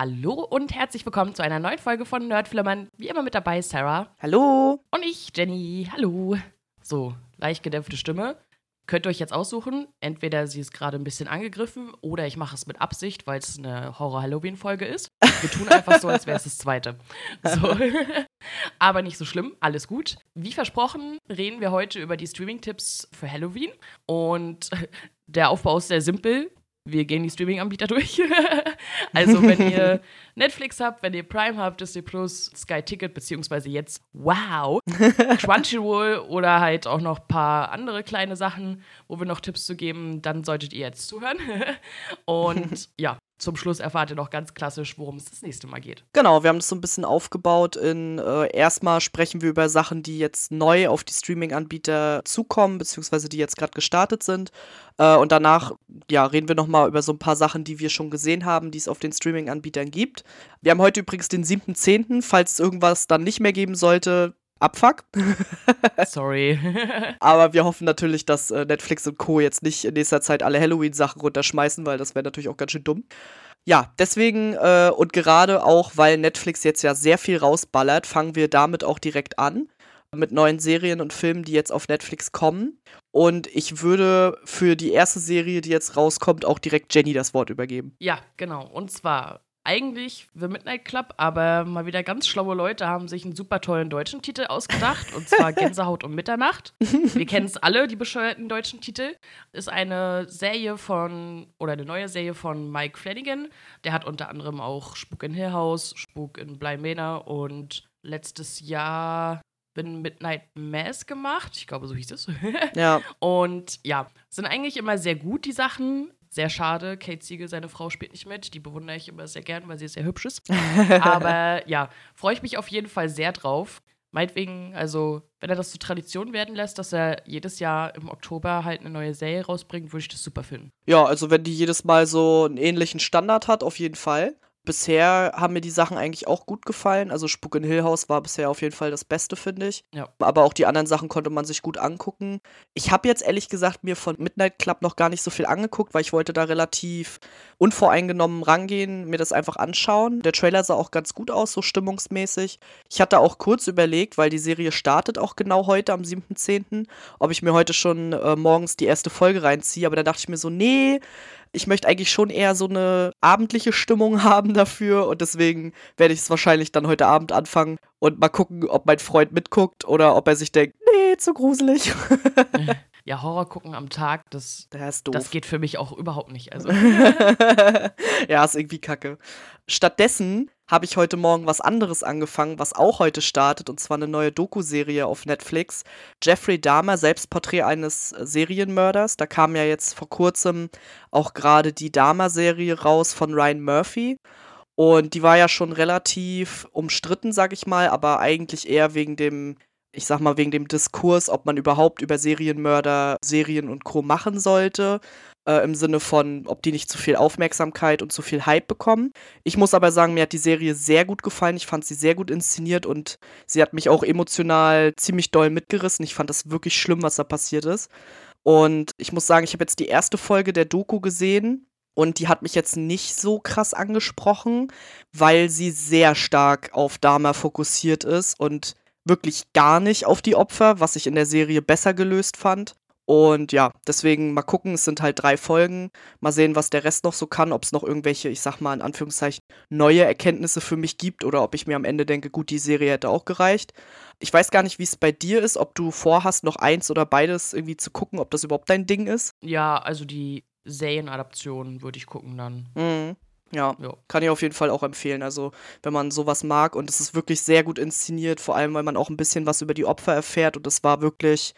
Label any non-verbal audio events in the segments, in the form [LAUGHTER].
Hallo und herzlich willkommen zu einer neuen Folge von Nerdflimmern. Wie immer mit dabei Sarah. Hallo. Und ich, Jenny. Hallo. So, leicht gedämpfte Stimme. Könnt ihr euch jetzt aussuchen, entweder sie ist gerade ein bisschen angegriffen oder ich mache es mit Absicht, weil es eine Horror-Halloween-Folge ist. Wir tun einfach so, als wäre es das zweite. So. [LAUGHS] Aber nicht so schlimm, alles gut. Wie versprochen, reden wir heute über die Streaming-Tipps für Halloween. Und der Aufbau ist sehr simpel wir gehen die Streaming-Anbieter durch. [LAUGHS] also, wenn ihr [LAUGHS] Netflix habt, wenn ihr Prime habt, Disney Plus, Sky Ticket, beziehungsweise jetzt Wow, [LAUGHS] Crunchyroll oder halt auch noch ein paar andere kleine Sachen, wo wir noch Tipps zu geben, dann solltet ihr jetzt zuhören. Und ja, zum Schluss erfahrt ihr noch ganz klassisch, worum es das nächste Mal geht. Genau, wir haben das so ein bisschen aufgebaut in äh, erstmal sprechen wir über Sachen, die jetzt neu auf die Streaming-Anbieter zukommen, beziehungsweise die jetzt gerade gestartet sind. Äh, und danach ja, reden wir nochmal über so ein paar Sachen, die wir schon gesehen haben, die es auf den Streaming-Anbietern gibt. Wir haben heute übrigens den 7.10., falls es irgendwas dann nicht mehr geben sollte, Abfuck. Sorry. [LAUGHS] Aber wir hoffen natürlich, dass äh, Netflix und Co. jetzt nicht in nächster Zeit alle Halloween-Sachen runterschmeißen, weil das wäre natürlich auch ganz schön dumm. Ja, deswegen äh, und gerade auch, weil Netflix jetzt ja sehr viel rausballert, fangen wir damit auch direkt an. Mit neuen Serien und Filmen, die jetzt auf Netflix kommen. Und ich würde für die erste Serie, die jetzt rauskommt, auch direkt Jenny das Wort übergeben. Ja, genau. Und zwar eigentlich The Midnight Club, aber mal wieder ganz schlaue Leute haben sich einen super tollen deutschen Titel ausgedacht, und zwar [LAUGHS] Gänsehaut um Mitternacht. Wir kennen es alle, die bescheuerten deutschen Titel. Ist eine Serie von, oder eine neue Serie von Mike Flanagan. Der hat unter anderem auch Spuk in Hill House, Spuk in Bly Manor und letztes Jahr bin Midnight Mass gemacht. Ich glaube, so hieß es. ja. [LAUGHS] Und ja, sind eigentlich immer sehr gut, die Sachen. Sehr schade, Kate Siegel, seine Frau, spielt nicht mit. Die bewundere ich immer sehr gern, weil sie sehr hübsch ist. [LAUGHS] Aber ja, freue ich mich auf jeden Fall sehr drauf. Meinetwegen, also, wenn er das zur Tradition werden lässt, dass er jedes Jahr im Oktober halt eine neue Serie rausbringt, würde ich das super finden. Ja, also wenn die jedes Mal so einen ähnlichen Standard hat, auf jeden Fall bisher haben mir die Sachen eigentlich auch gut gefallen. Also Spuk in Hill House war bisher auf jeden Fall das Beste, finde ich. Ja. Aber auch die anderen Sachen konnte man sich gut angucken. Ich habe jetzt ehrlich gesagt mir von Midnight Club noch gar nicht so viel angeguckt, weil ich wollte da relativ unvoreingenommen rangehen, mir das einfach anschauen. Der Trailer sah auch ganz gut aus, so stimmungsmäßig. Ich hatte auch kurz überlegt, weil die Serie startet auch genau heute am 7.10., ob ich mir heute schon äh, morgens die erste Folge reinziehe. Aber da dachte ich mir so, nee, ich möchte eigentlich schon eher so eine abendliche Stimmung [LAUGHS] haben dafür und deswegen werde ich es wahrscheinlich dann heute Abend anfangen und mal gucken, ob mein Freund mitguckt oder ob er sich denkt, nee, zu gruselig. [LAUGHS] Ja, Horror gucken am Tag, das, das, das geht für mich auch überhaupt nicht. Also. [LAUGHS] ja, ist irgendwie kacke. Stattdessen habe ich heute Morgen was anderes angefangen, was auch heute startet, und zwar eine neue Doku-Serie auf Netflix. Jeffrey Dahmer, Selbstporträt eines Serienmörders. Da kam ja jetzt vor kurzem auch gerade die Dahmer-Serie raus von Ryan Murphy. Und die war ja schon relativ umstritten, sag ich mal, aber eigentlich eher wegen dem ich sag mal, wegen dem Diskurs, ob man überhaupt über Serienmörder, Serien und Co. machen sollte. Äh, Im Sinne von, ob die nicht zu viel Aufmerksamkeit und zu viel Hype bekommen. Ich muss aber sagen, mir hat die Serie sehr gut gefallen. Ich fand sie sehr gut inszeniert und sie hat mich auch emotional ziemlich doll mitgerissen. Ich fand das wirklich schlimm, was da passiert ist. Und ich muss sagen, ich habe jetzt die erste Folge der Doku gesehen und die hat mich jetzt nicht so krass angesprochen, weil sie sehr stark auf Dama fokussiert ist und wirklich gar nicht auf die Opfer, was ich in der Serie besser gelöst fand. Und ja, deswegen mal gucken, es sind halt drei Folgen. Mal sehen, was der Rest noch so kann, ob es noch irgendwelche, ich sag mal in Anführungszeichen, neue Erkenntnisse für mich gibt oder ob ich mir am Ende denke, gut, die Serie hätte auch gereicht. Ich weiß gar nicht, wie es bei dir ist, ob du vorhast, noch eins oder beides irgendwie zu gucken, ob das überhaupt dein Ding ist. Ja, also die Serienadaption würde ich gucken dann. Mhm. Ja, ja, kann ich auf jeden Fall auch empfehlen. Also, wenn man sowas mag und es ist wirklich sehr gut inszeniert, vor allem, weil man auch ein bisschen was über die Opfer erfährt und es war wirklich.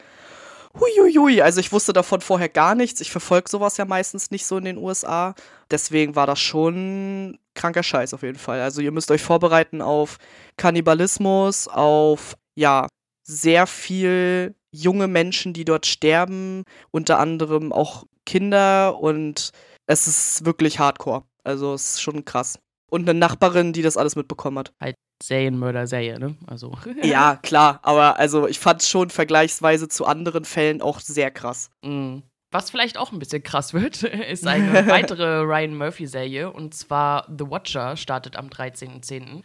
Huiuiui, also ich wusste davon vorher gar nichts. Ich verfolge sowas ja meistens nicht so in den USA. Deswegen war das schon kranker Scheiß auf jeden Fall. Also ihr müsst euch vorbereiten auf Kannibalismus, auf ja, sehr viel junge Menschen, die dort sterben, unter anderem auch Kinder und es ist wirklich hardcore. Also es ist schon krass. Und eine Nachbarin, die das alles mitbekommen hat. Halt Serienmörder-Serie, ne? Also. [LAUGHS] ja, klar, aber also ich fand es schon vergleichsweise zu anderen Fällen auch sehr krass. Mm. Was vielleicht auch ein bisschen krass wird, [LAUGHS] ist eine [LAUGHS] weitere Ryan Murphy-Serie. Und zwar The Watcher startet am 13.10.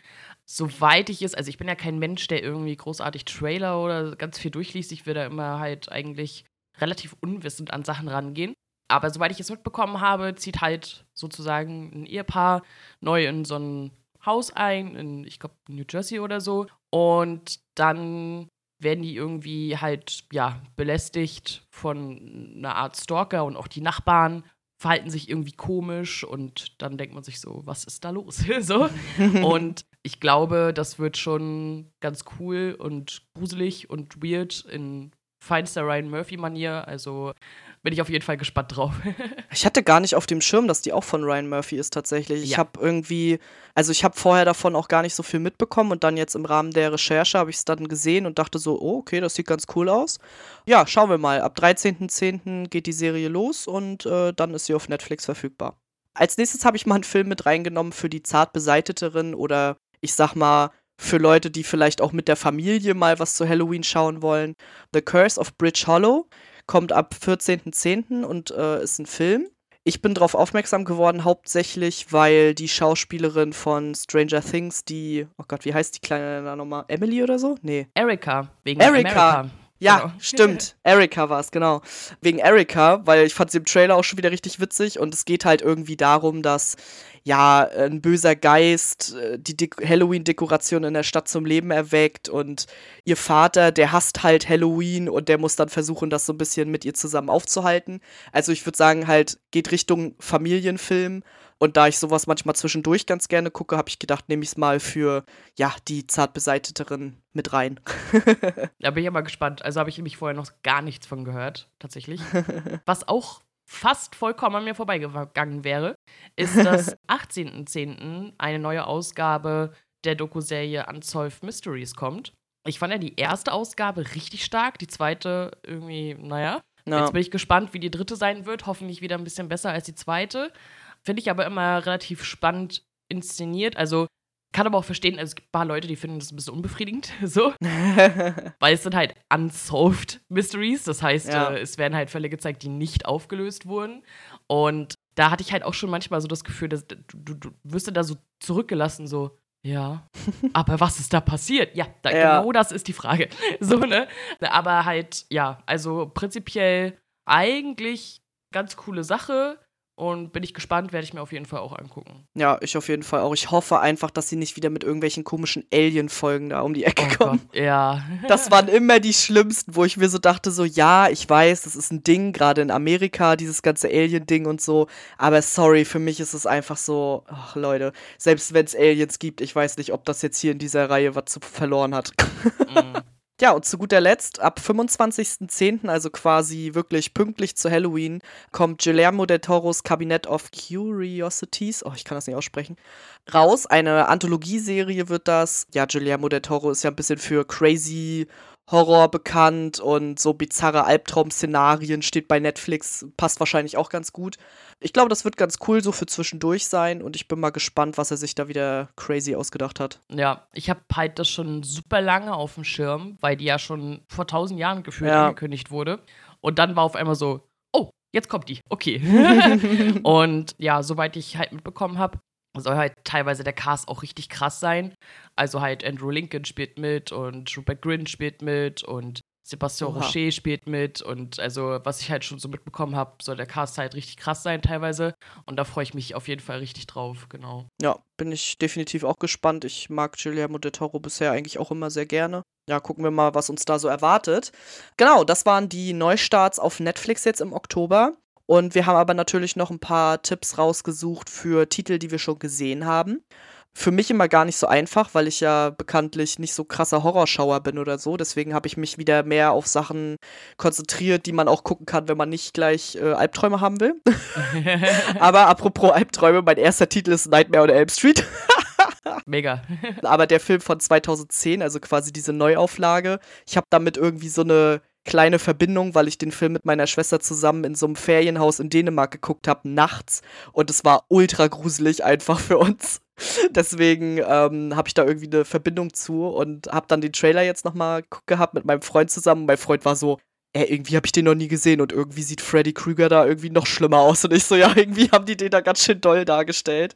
Soweit ich es, also ich bin ja kein Mensch, der irgendwie großartig Trailer oder ganz viel durchliest. Ich will da immer halt eigentlich relativ unwissend an Sachen rangehen. Aber soweit ich es mitbekommen habe, zieht halt sozusagen ein Ehepaar neu in so ein Haus ein, in, ich glaube, New Jersey oder so. Und dann werden die irgendwie halt, ja, belästigt von einer Art Stalker und auch die Nachbarn verhalten sich irgendwie komisch und dann denkt man sich so, was ist da los? [LAUGHS] so. Und ich glaube, das wird schon ganz cool und gruselig und weird in feinster Ryan Murphy-Manier. Also bin ich auf jeden Fall gespannt drauf. [LAUGHS] ich hatte gar nicht auf dem Schirm, dass die auch von Ryan Murphy ist tatsächlich. Ich habe irgendwie, also ich habe vorher davon auch gar nicht so viel mitbekommen und dann jetzt im Rahmen der Recherche habe ich es dann gesehen und dachte so, oh, okay, das sieht ganz cool aus. Ja, schauen wir mal. Ab 13.10. geht die Serie los und äh, dann ist sie auf Netflix verfügbar. Als nächstes habe ich mal einen Film mit reingenommen für die zart beseiteteren oder ich sag mal für Leute, die vielleicht auch mit der Familie mal was zu Halloween schauen wollen. The Curse of Bridge Hollow kommt ab 14.10. und äh, ist ein Film. Ich bin darauf aufmerksam geworden, hauptsächlich, weil die Schauspielerin von Stranger Things, die, oh Gott, wie heißt die kleine nochmal? Emily oder so? Nee. Erika, wegen Erika. America. Ja, genau. [LAUGHS] stimmt. Erika war es, genau. Wegen Erika, weil ich fand sie im Trailer auch schon wieder richtig witzig und es geht halt irgendwie darum, dass ja, ein böser Geist äh, die De Halloween-Dekoration in der Stadt zum Leben erweckt und ihr Vater, der hasst halt Halloween und der muss dann versuchen, das so ein bisschen mit ihr zusammen aufzuhalten. Also ich würde sagen, halt geht Richtung Familienfilm und da ich sowas manchmal zwischendurch ganz gerne gucke, habe ich gedacht, nehme ich es mal für ja, die zart beseiteteren mit rein. [LAUGHS] da bin ich aber gespannt. Also habe ich nämlich vorher noch gar nichts von gehört, tatsächlich. [LAUGHS] Was auch fast vollkommen an mir vorbeigegangen wäre, ist, dass [LAUGHS] 18.10. eine neue Ausgabe der Doku-Serie Unsolved Mysteries kommt. Ich fand ja die erste Ausgabe richtig stark, die zweite irgendwie, naja. No. Jetzt bin ich gespannt, wie die dritte sein wird. Hoffentlich wieder ein bisschen besser als die zweite. Finde ich aber immer relativ spannend inszeniert. Also kann aber auch verstehen, also es gibt ein paar Leute, die finden das ein bisschen unbefriedigend, [LAUGHS] so. [LAUGHS] Weil es sind halt unsolved Mysteries. Das heißt, ja. äh, es werden halt Fälle gezeigt, die nicht aufgelöst wurden. Und da hatte ich halt auch schon manchmal so das Gefühl, dass du, du, du wirst da so zurückgelassen, so, ja. [LAUGHS] Aber was ist da passiert? Ja, da, ja, genau das ist die Frage. So, ne? Aber halt, ja, also prinzipiell eigentlich ganz coole Sache. Und bin ich gespannt, werde ich mir auf jeden Fall auch angucken. Ja, ich auf jeden Fall auch. Ich hoffe einfach, dass sie nicht wieder mit irgendwelchen komischen Alien-Folgen da um die Ecke oh kommen. Gott, ja. [LAUGHS] Das waren immer die schlimmsten, wo ich mir so dachte, so, ja, ich weiß, das ist ein Ding, gerade in Amerika, dieses ganze Alien-Ding und so. Aber sorry, für mich ist es einfach so, ach Leute, selbst wenn es Aliens gibt, ich weiß nicht, ob das jetzt hier in dieser Reihe was zu verloren hat. [LAUGHS] Mm. Ja, und zu guter Letzt, ab 25.10., also quasi wirklich pünktlich zu Halloween, kommt Guillermo del Toros Cabinet of Curiosities, oh, ich kann das nicht aussprechen, raus. Eine Anthologieserie wird das. Ja, Guillermo del Toro ist ja ein bisschen für crazy Horror bekannt und so bizarre Albtraum-Szenarien steht bei Netflix, passt wahrscheinlich auch ganz gut. Ich glaube, das wird ganz cool so für zwischendurch sein und ich bin mal gespannt, was er sich da wieder crazy ausgedacht hat. Ja, ich habe halt das schon super lange auf dem Schirm, weil die ja schon vor tausend Jahren gefühlt ja. angekündigt wurde. Und dann war auf einmal so, oh, jetzt kommt die, okay. [LAUGHS] [LAUGHS] und ja, soweit ich halt mitbekommen habe, soll halt teilweise der Cast auch richtig krass sein. Also halt Andrew Lincoln spielt mit und Rupert Grint spielt mit und Sebastian Oha. Rocher spielt mit und also was ich halt schon so mitbekommen habe, soll der Cast halt richtig krass sein teilweise und da freue ich mich auf jeden Fall richtig drauf, genau. Ja, bin ich definitiv auch gespannt. Ich mag Guillermo del Toro bisher eigentlich auch immer sehr gerne. Ja, gucken wir mal, was uns da so erwartet. Genau, das waren die Neustarts auf Netflix jetzt im Oktober. Und wir haben aber natürlich noch ein paar Tipps rausgesucht für Titel, die wir schon gesehen haben. Für mich immer gar nicht so einfach, weil ich ja bekanntlich nicht so krasser Horrorschauer bin oder so. Deswegen habe ich mich wieder mehr auf Sachen konzentriert, die man auch gucken kann, wenn man nicht gleich äh, Albträume haben will. [LAUGHS] aber apropos Albträume, mein erster Titel ist Nightmare on Elm Street. [LAUGHS] Mega. aber der Film von 2010, also quasi diese Neuauflage, ich habe damit irgendwie so eine kleine Verbindung, weil ich den Film mit meiner Schwester zusammen in so einem Ferienhaus in Dänemark geguckt habe, nachts. Und es war ultra gruselig einfach für uns. [LAUGHS] Deswegen ähm, habe ich da irgendwie eine Verbindung zu und habe dann den Trailer jetzt nochmal gehabt mit meinem Freund zusammen. Mein Freund war so, ey, irgendwie habe ich den noch nie gesehen und irgendwie sieht Freddy Krüger da irgendwie noch schlimmer aus. Und ich so, ja, irgendwie haben die den da ganz schön doll dargestellt.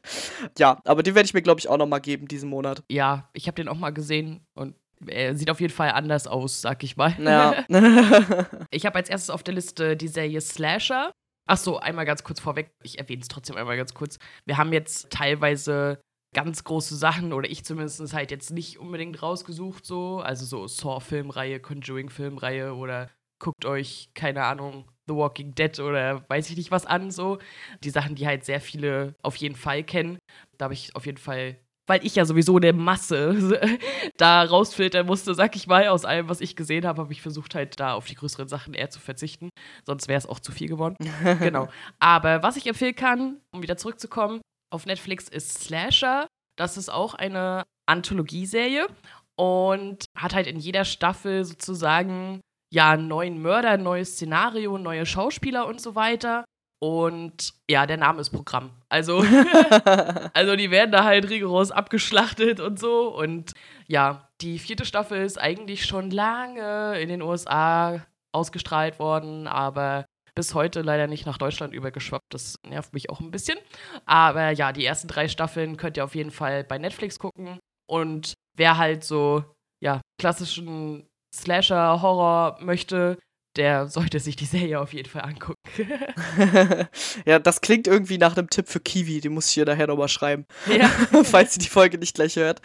Ja, aber den werde ich mir, glaube ich, auch noch mal geben diesen Monat. Ja, ich habe den auch mal gesehen und er sieht auf jeden Fall anders aus, sag ich mal. Ja. [LAUGHS] ich habe als erstes auf der Liste die Serie Slasher. Ach so, einmal ganz kurz vorweg. Ich erwähne es trotzdem einmal ganz kurz. Wir haben jetzt teilweise ganz große Sachen oder ich zumindest halt jetzt nicht unbedingt rausgesucht so. Also so Saw-Filmreihe, Conjuring-Filmreihe oder guckt euch, keine Ahnung, The Walking Dead oder weiß ich nicht was an so. Die Sachen, die halt sehr viele auf jeden Fall kennen. Da habe ich auf jeden Fall weil ich ja sowieso der Masse [LAUGHS] da rausfiltern musste, sag ich mal, aus allem, was ich gesehen habe, habe ich versucht halt da auf die größeren Sachen eher zu verzichten. Sonst wäre es auch zu viel geworden. [LAUGHS] genau. Aber was ich empfehlen kann, um wieder zurückzukommen, auf Netflix ist Slasher. Das ist auch eine Anthologieserie und hat halt in jeder Staffel sozusagen ja einen neuen Mörder, ein neues Szenario, neue Schauspieler und so weiter. Und ja, der Name ist Programm. Also, [LAUGHS] also die werden da halt rigoros abgeschlachtet und so. Und ja, die vierte Staffel ist eigentlich schon lange in den USA ausgestrahlt worden, aber bis heute leider nicht nach Deutschland übergeschwappt. Das nervt mich auch ein bisschen. Aber ja, die ersten drei Staffeln könnt ihr auf jeden Fall bei Netflix gucken. Und wer halt so, ja, klassischen Slasher-Horror möchte, der sollte sich die Serie auf jeden Fall angucken. [LAUGHS] ja, das klingt irgendwie nach einem Tipp für Kiwi, den muss ich hier nachher nochmal schreiben. Ja. [LAUGHS] Falls sie die Folge nicht gleich hört.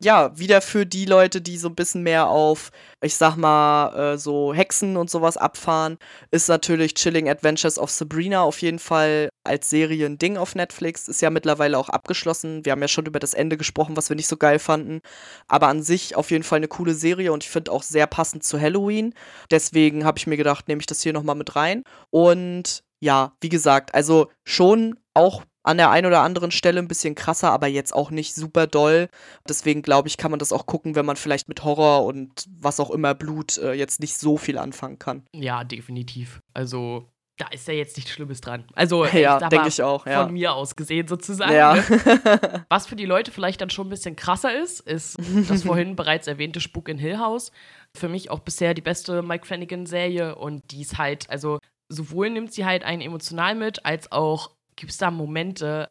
Ja, wieder für die Leute, die so ein bisschen mehr auf, ich sag mal, äh, so Hexen und sowas abfahren, ist natürlich Chilling Adventures of Sabrina auf jeden Fall als Serie ein Ding auf Netflix. Ist ja mittlerweile auch abgeschlossen. Wir haben ja schon über das Ende gesprochen, was wir nicht so geil fanden. Aber an sich auf jeden Fall eine coole Serie und ich finde auch sehr passend zu Halloween. Deswegen habe ich mir gedacht, nehme ich das hier nochmal mit rein. Und ja, wie gesagt, also schon auch an der einen oder anderen Stelle ein bisschen krasser, aber jetzt auch nicht super doll. Deswegen glaube ich, kann man das auch gucken, wenn man vielleicht mit Horror und was auch immer Blut äh, jetzt nicht so viel anfangen kann. Ja, definitiv. Also da ist ja jetzt nichts Schlimmes dran. Also, [LAUGHS] ja, denke ich auch. Ja. Von mir aus gesehen sozusagen. Ja. Ne? [LAUGHS] Was für die Leute vielleicht dann schon ein bisschen krasser ist, ist das [LAUGHS] vorhin bereits erwähnte Spuk in Hill House. Für mich auch bisher die beste Mike Flanagan-Serie und die ist halt, also sowohl nimmt sie halt einen emotional mit, als auch gibt es da Momente,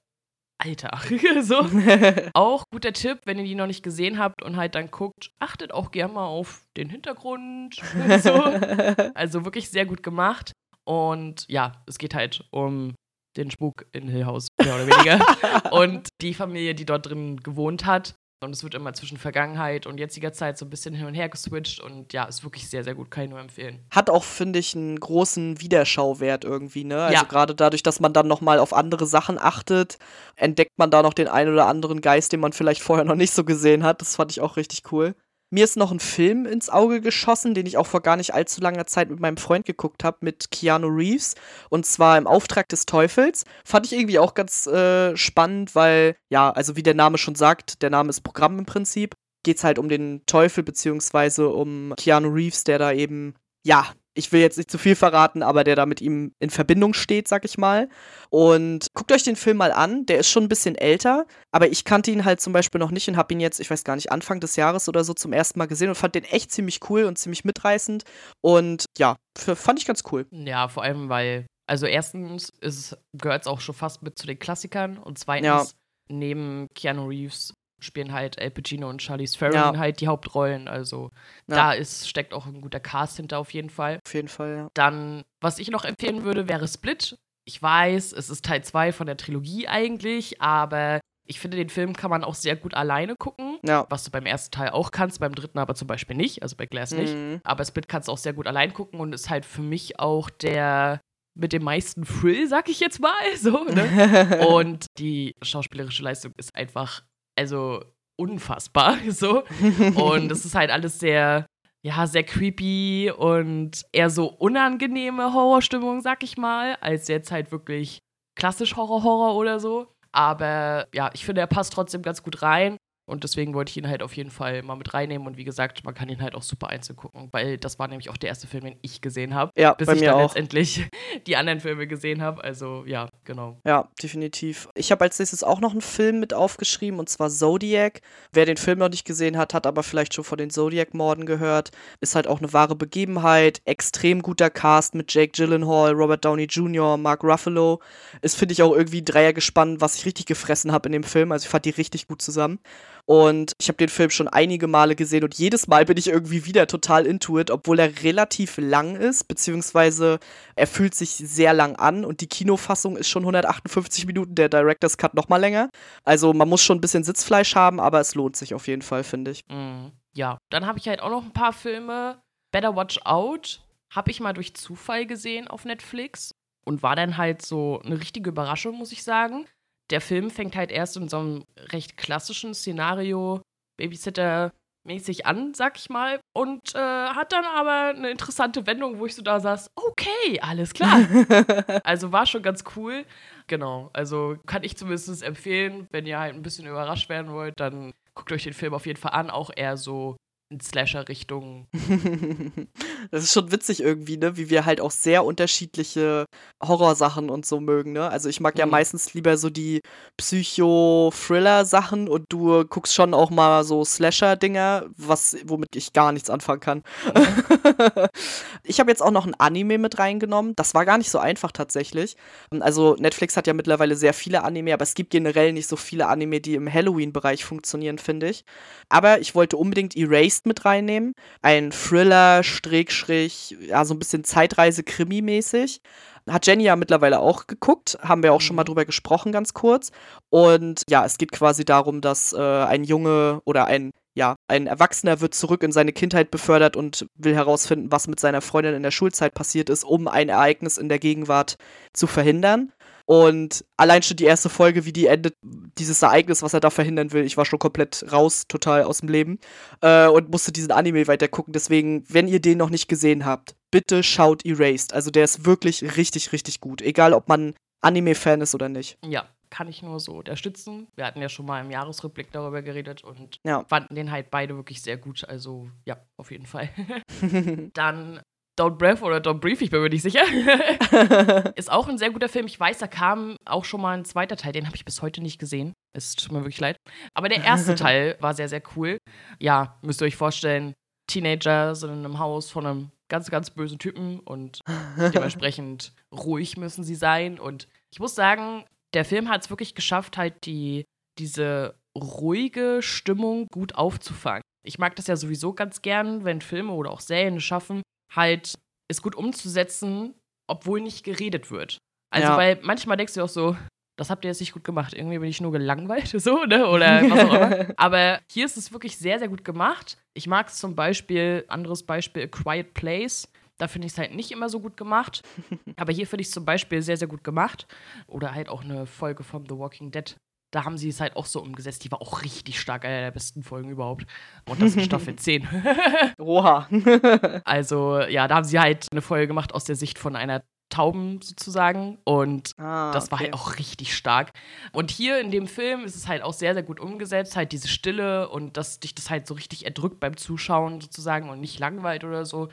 Alter, [LAUGHS] so. [LAUGHS] auch guter Tipp, wenn ihr die noch nicht gesehen habt und halt dann guckt, achtet auch gerne mal auf den Hintergrund. So. [LAUGHS] Also wirklich sehr gut gemacht. Und ja, es geht halt um den Spuk in Hill House, mehr oder weniger. und die Familie, die dort drin gewohnt hat. Und es wird immer zwischen Vergangenheit und jetziger Zeit so ein bisschen hin und her geswitcht. Und ja, ist wirklich sehr, sehr gut, kann ich nur empfehlen. Hat auch, finde ich, einen großen Wiederschauwert irgendwie, ne? Also Ja. gerade dadurch, dass man dann nochmal auf andere Sachen achtet, entdeckt man da noch den einen oder anderen Geist, den man vielleicht vorher noch nicht so gesehen hat. Das fand ich auch richtig cool. Mir ist noch ein Film ins Auge geschossen, den ich auch vor gar nicht allzu langer Zeit mit meinem Freund geguckt habe, mit Keanu Reeves. Und zwar im Auftrag des Teufels. Fand ich irgendwie auch ganz äh, spannend, weil, ja, also wie der Name schon sagt, der Name ist Programm im Prinzip. Geht es halt um den Teufel, beziehungsweise um Keanu Reeves, der da eben, ja, ich will jetzt nicht zu viel verraten, aber der da mit ihm in Verbindung steht, sag ich mal. Und guckt euch den Film mal an, der ist schon ein bisschen älter, aber ich kannte ihn halt zum Beispiel noch nicht und habe ihn jetzt, ich weiß gar nicht, Anfang des Jahres oder so zum ersten Mal gesehen und fand den echt ziemlich cool und ziemlich mitreißend. Und ja, fand ich ganz cool. Ja, vor allem, weil, also erstens gehört es auch schon fast mit zu den Klassikern und zweitens, neben Keanu Reeves spielen halt Al Pacino und Charlize Theron Ja. halt die Hauptrollen. Also Ja. da ist, steckt auch ein guter Cast hinter auf jeden Fall. Auf jeden Fall, ja. Dann, was ich noch empfehlen würde, wäre Split. Ich weiß, es ist Teil 2 von der Trilogie eigentlich, aber ich finde, den Film kann man auch sehr gut alleine gucken. Ja. Was du beim ersten Teil auch kannst, beim dritten aber zum Beispiel nicht, also bei Glass nicht. Mhm. Aber Split kannst du auch sehr gut allein gucken und ist halt für mich auch der mit dem meisten Thrill, sag ich jetzt mal. [LAUGHS] So, ne? [LAUGHS] und die schauspielerische Leistung ist einfach, also unfassbar. [LAUGHS] So. Und es ist halt alles sehr, ja, sehr creepy und eher so unangenehme Horrorstimmung, sag ich mal, als jetzt halt wirklich klassisch Horror-Horror oder so. Aber ja, ich finde, er passt trotzdem ganz gut rein. Und deswegen wollte ich ihn halt auf jeden Fall mal mit reinnehmen. Und wie gesagt, man kann ihn halt auch super einzeln gucken, weil das war nämlich auch der erste Film, den ich gesehen habe. Ja, bis bei ich mir dann auch. letztendlich [LAUGHS] die anderen Filme gesehen habe. Also ja, genau. Ja, definitiv. Ich habe als nächstes auch noch einen Film mit aufgeschrieben, und zwar Zodiac. Wer den Film noch nicht gesehen hat, hat aber vielleicht schon von den Zodiac-Morden gehört. Ist halt auch eine wahre Begebenheit. Extrem guter Cast mit Jake Gyllenhaal, Robert Downey Jr., Mark Ruffalo. Ist, finde ich, auch irgendwie ein Dreiergespann, was ich richtig gefressen habe in dem Film. Also ich fand die richtig gut zusammen. Und ich habe den Film schon einige Male gesehen und jedes Mal bin ich irgendwie wieder total into it, obwohl er relativ lang ist, beziehungsweise er fühlt sich sehr lang an und die Kinofassung ist schon 158 Minuten, der Director's Cut noch mal länger. Also man muss schon ein bisschen Sitzfleisch haben, aber es lohnt sich auf jeden Fall, finde ich. Mhm. Ja, dann habe ich halt auch noch ein paar Filme. Better Watch Out habe ich mal durch Zufall gesehen auf Netflix und war dann halt so eine richtige Überraschung, muss ich sagen. Der Film fängt halt erst in so einem recht klassischen Szenario Babysitter-mäßig an, sag ich mal, und äh, hat dann aber eine interessante Wendung, wo ich so da saß, okay, alles klar. [LAUGHS] also war schon ganz cool. Genau, also kann ich zumindest empfehlen, wenn ihr halt ein bisschen überrascht werden wollt, dann guckt euch den Film auf jeden Fall an, auch eher so in Slasher-Richtung. [LAUGHS] das ist schon witzig irgendwie, ne? Wie wir halt auch sehr unterschiedliche Horrorsachen und so mögen, ne? Also ich mag ja Mhm. meistens lieber so die Psycho-Thriller-Sachen und du guckst schon auch mal so Slasher-Dinger, was, womit ich gar nichts anfangen kann. [LAUGHS] ich habe jetzt auch noch ein Anime mit reingenommen. Das war gar nicht so einfach tatsächlich. Also Netflix hat ja mittlerweile sehr viele Anime, aber es gibt generell nicht so viele Anime, die im Halloween-Bereich funktionieren, finde ich. Aber ich wollte unbedingt Erased mit reinnehmen. Ein Thriller, Schrägstrich, ja, so ein bisschen Zeitreise-Krimi-mäßig. Hat Jenny ja mittlerweile auch geguckt, haben wir auch schon mal Mhm. drüber gesprochen, ganz kurz. Und ja, es geht quasi darum, dass äh, ein Junge oder ein, ja, ein Erwachsener wird zurück in seine Kindheit befördert und will herausfinden, was mit seiner Freundin in der Schulzeit passiert ist, um ein Ereignis in der Gegenwart zu verhindern. Und allein schon die erste Folge, wie die endet, dieses Ereignis, was er da verhindern will, ich war schon komplett raus, total aus dem Leben äh, und musste diesen Anime weiter gucken. Deswegen, wenn ihr den noch nicht gesehen habt, bitte schaut Erased. Also der ist wirklich richtig, richtig gut. Egal, ob man Anime-Fan ist oder nicht. Ja, kann ich nur so unterstützen. Wir hatten ja schon mal im Jahresrückblick darüber geredet und Ja. fanden den halt beide wirklich sehr gut. Also ja, auf jeden Fall. [LAUGHS] Dann Don't Breath oder Don't Brief, ich bin mir nicht sicher. [LAUGHS] ist auch ein sehr guter Film. Ich weiß, da kam auch schon mal ein zweiter Teil, den habe ich bis heute nicht gesehen. Es tut mir wirklich leid. Aber der erste [LAUGHS] Teil war sehr, sehr cool. Ja, müsst ihr euch vorstellen, Teenager sind in einem Haus von einem ganz, ganz bösen Typen und dementsprechend [LAUGHS] ruhig müssen sie sein. Und ich muss sagen, der Film hat es wirklich geschafft, halt die, diese ruhige Stimmung gut aufzufangen. Ich mag das ja sowieso ganz gern, wenn Filme oder auch Serien schaffen, halt es gut umzusetzen, obwohl nicht geredet wird. Also, Ja. weil manchmal denkst du auch so, das habt ihr jetzt nicht gut gemacht. Irgendwie bin ich nur gelangweilt, [LAUGHS] so, ne? Oder was auch immer. [LAUGHS] Aber hier ist es wirklich sehr, sehr gut gemacht. Ich mag es zum Beispiel, anderes Beispiel, A Quiet Place. Da finde ich es halt nicht immer so gut gemacht. [LAUGHS] Aber hier finde ich es zum Beispiel sehr, sehr gut gemacht. Oder halt auch eine Folge von The Walking Dead. Da haben sie es halt auch so umgesetzt. Die war auch richtig stark, einer der besten Folgen überhaupt. Und das in Staffel [LAUGHS] 10. Oha. [LAUGHS] also, ja, da haben sie halt eine Folge gemacht aus der Sicht von einer Tauben sozusagen. Und ah, das war okay. halt auch richtig stark. Und hier in dem Film ist es halt auch sehr, sehr gut umgesetzt. Halt diese Stille und dass dich das halt so richtig erdrückt beim Zuschauen sozusagen und nicht langweilt oder so.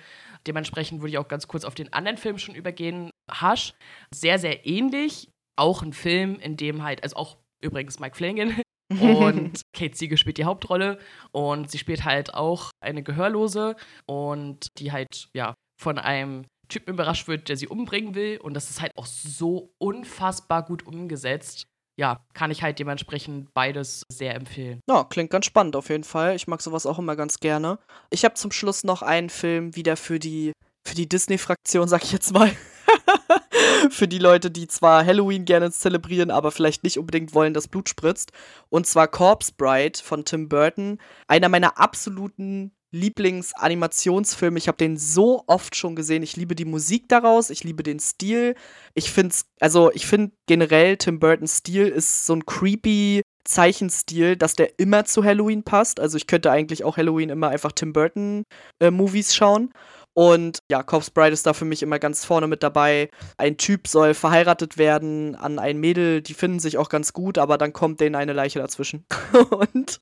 Dementsprechend würde ich auch ganz kurz auf den anderen Film schon übergehen. Hush. Sehr, sehr ähnlich. Auch ein Film, in dem halt, also auch übrigens Mike Flanagan [LAUGHS] und Kate Siegel spielt die Hauptrolle und sie spielt halt auch eine Gehörlose und die halt, ja, von einem Typen überrascht wird, der sie umbringen will. Und das ist halt auch so unfassbar gut umgesetzt. Ja, kann ich halt dementsprechend beides sehr empfehlen. Ja, klingt ganz spannend auf jeden Fall. Ich mag sowas auch immer ganz gerne. Ich habe zum Schluss noch einen Film wieder für die, für die Disney-Fraktion, sag ich jetzt mal. [LAUGHS] für die Leute, die zwar Halloween gerne zelebrieren, aber vielleicht nicht unbedingt wollen, dass Blut spritzt. Und zwar Corpse Bride von Tim Burton. Einer meiner absoluten Lieblingsanimationsfilme. Ich habe den so oft schon gesehen. Ich liebe die Musik daraus, ich liebe den Stil. Ich finde also ich finde generell Tim Burtons Stil ist so ein creepy Zeichenstil, dass der immer zu Halloween passt. Also ich könnte eigentlich auch Halloween immer einfach Tim Burton äh, Movies schauen. Und ja, Corpse Bride ist da für mich immer ganz vorne mit dabei. Ein Typ soll verheiratet werden an ein Mädel, die finden sich auch ganz gut, aber dann kommt denen eine Leiche dazwischen. [LAUGHS] und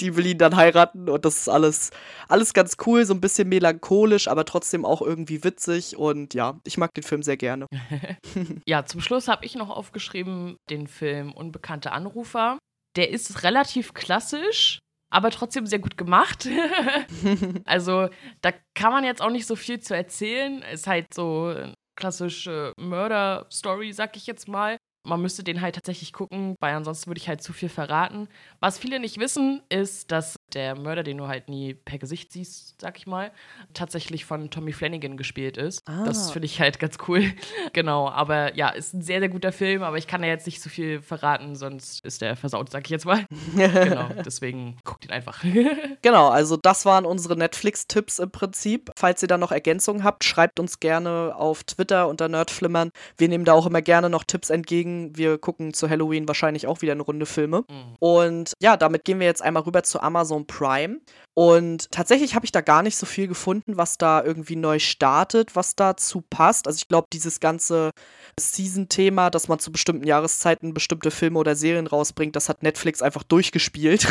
die will ihn dann heiraten und das ist alles, alles ganz cool, so ein bisschen melancholisch, aber trotzdem auch irgendwie witzig. Und ja, ich mag den Film sehr gerne. [LAUGHS] ja, zum Schluss habe ich noch aufgeschrieben den Film Unbekannte Anrufer. Der ist relativ klassisch, aber trotzdem sehr gut gemacht. [LAUGHS] [LAUGHS] also da kann man jetzt auch nicht so viel zu erzählen. Ist halt so eine klassische Mörder-Story, sag ich jetzt mal man müsste den halt tatsächlich gucken, weil ansonsten würde ich halt zu viel verraten. Was viele nicht wissen, ist, dass der Mörder, den du halt nie per Gesicht siehst, sag ich mal, tatsächlich von Tommy Flanagan gespielt ist. Ah. Das finde ich halt ganz cool. [LAUGHS] genau, aber ja, ist ein sehr, sehr guter Film, aber ich kann ja jetzt nicht so viel verraten, sonst ist der versaut, sag ich jetzt mal. [LAUGHS] genau, deswegen guckt ihn einfach. [LAUGHS] genau, also das waren unsere Netflix-Tipps im Prinzip. Falls ihr da noch Ergänzungen habt, schreibt uns gerne auf Twitter unter Nerdflimmern. Wir nehmen da auch immer gerne noch Tipps entgegen wir gucken zu Halloween wahrscheinlich auch wieder eine Runde Filme. Mhm. Und ja, damit gehen wir jetzt einmal rüber zu Amazon Prime. Und tatsächlich habe ich da gar nicht so viel gefunden, was da irgendwie neu startet, was dazu passt. Also ich glaube, dieses ganze Season-Thema, dass man zu bestimmten Jahreszeiten bestimmte Filme oder Serien rausbringt, das hat Netflix einfach durchgespielt.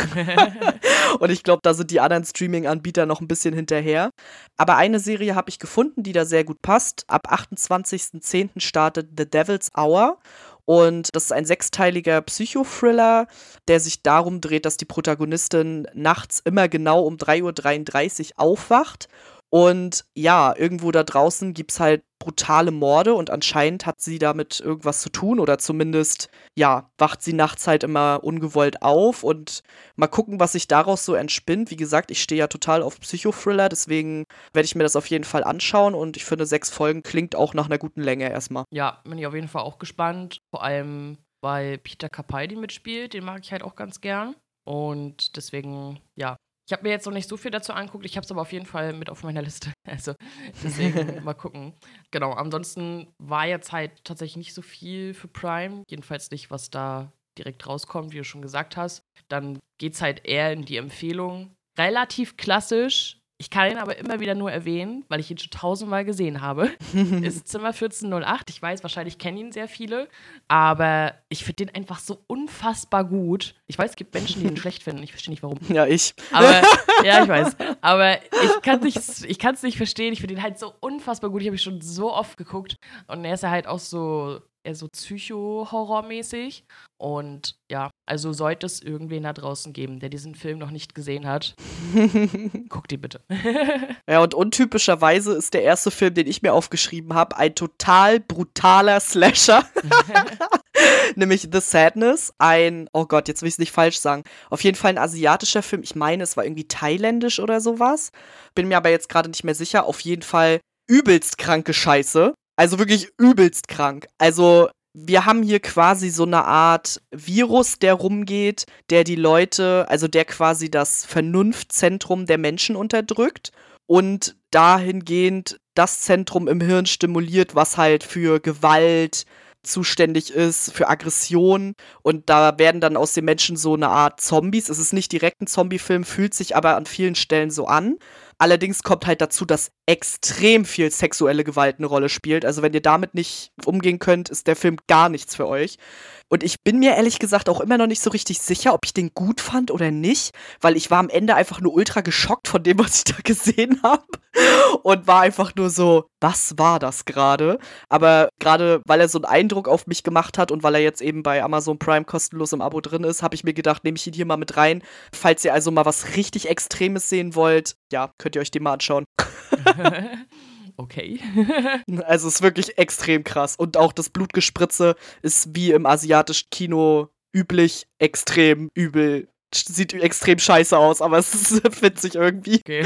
[LAUGHS] und ich glaube, da sind die anderen Streaming-Anbieter noch ein bisschen hinterher. Aber eine Serie habe ich gefunden, die da sehr gut passt. Ab 28.10. startet The Devil's Hour. Und das ist ein sechsteiliger Psychothriller, der sich darum dreht, dass die Protagonistin nachts immer genau um 3.33 Uhr aufwacht und ja, irgendwo da draußen gibt es halt brutale Morde und anscheinend hat sie damit irgendwas zu tun oder zumindest, ja, wacht sie nachts halt immer ungewollt auf und mal gucken, was sich daraus so entspinnt. Wie gesagt, ich stehe ja total auf Psychothriller, deswegen werde ich mir das auf jeden Fall anschauen und ich finde, sechs Folgen klingt auch nach einer guten Länge erstmal. Ja, bin ich auf jeden Fall auch gespannt. Vor allem, weil Peter Capaldi mitspielt, den mag ich halt auch ganz gern. Und deswegen, ja, ich habe mir jetzt noch nicht so viel dazu angeguckt, ich habe es aber auf jeden Fall mit auf meiner Liste. [LAUGHS] Also deswegen [LAUGHS] mal gucken. Genau, ansonsten war jetzt halt tatsächlich nicht so viel für Prime, jedenfalls nicht, was da direkt rauskommt, wie du schon gesagt hast. Dann geht es halt eher in die Empfehlung. Relativ klassisch, ich kann ihn aber immer wieder nur erwähnen, weil ich ihn schon tausendmal gesehen habe. [LAUGHS] ist Zimmer 1408. Ich weiß, wahrscheinlich kennen ihn sehr viele, aber ich finde den einfach so unfassbar gut. Ich weiß, es gibt Menschen, die ihn [LAUGHS] schlecht finden. Ich verstehe nicht warum. Ja, ich. Aber, [LAUGHS] ja, ich weiß. Aber ich kann es nicht verstehen. Ich finde ihn halt so unfassbar gut. Ich habe ihn schon so oft geguckt. Und er ist ja halt auch so eher so Psycho-Horror-mäßig. Und ja, also sollte es irgendwen da draußen geben, der diesen Film noch nicht gesehen hat, [LAUGHS] guckt ihn bitte. [LAUGHS] ja, und untypischerweise ist der erste Film, den ich mir aufgeschrieben habe, ein total brutaler Slasher. [LAUGHS] Nämlich The Sadness, ein, oh Gott, jetzt will ich es nicht falsch sagen, auf jeden Fall ein asiatischer Film. Ich meine, es war irgendwie thailändisch oder sowas. Bin mir aber jetzt gerade nicht mehr sicher. Auf jeden Fall übelst kranke Scheiße. Also wirklich übelst krank. Also wir haben hier quasi so eine Art Virus, der rumgeht, der die Leute, also der quasi das Vernunftzentrum der Menschen unterdrückt und dahingehend das Zentrum im Hirn stimuliert, was halt für Gewalt zuständig ist, für Aggression. Und da werden dann aus den Menschen so eine Art Zombies. Es ist nicht direkt ein Zombie-Film, fühlt sich aber an vielen Stellen so an. Allerdings kommt halt dazu, dass extrem viel sexuelle Gewalt eine Rolle spielt. Also wenn ihr damit nicht umgehen könnt, ist der Film gar nichts für euch. Und ich bin mir ehrlich gesagt auch immer noch nicht so richtig sicher, ob ich den gut fand oder nicht, weil ich war am Ende einfach nur ultra geschockt von dem, was ich da gesehen habe. Und war einfach nur so, was war das gerade? Aber gerade weil er so einen Eindruck auf mich gemacht hat und weil er jetzt eben bei Amazon Prime kostenlos im Abo drin ist, habe ich mir gedacht, nehme ich ihn hier mal mit rein. Falls ihr also mal was richtig Extremes sehen wollt, ja, könnt ihr euch den mal anschauen. [LAUGHS] okay. [LAUGHS] also es ist wirklich extrem krass. Und auch das Blutgespritze ist wie im asiatischen Kino üblich extrem übel. Sieht extrem scheiße aus, aber es ist [LAUGHS] witzig irgendwie. Okay.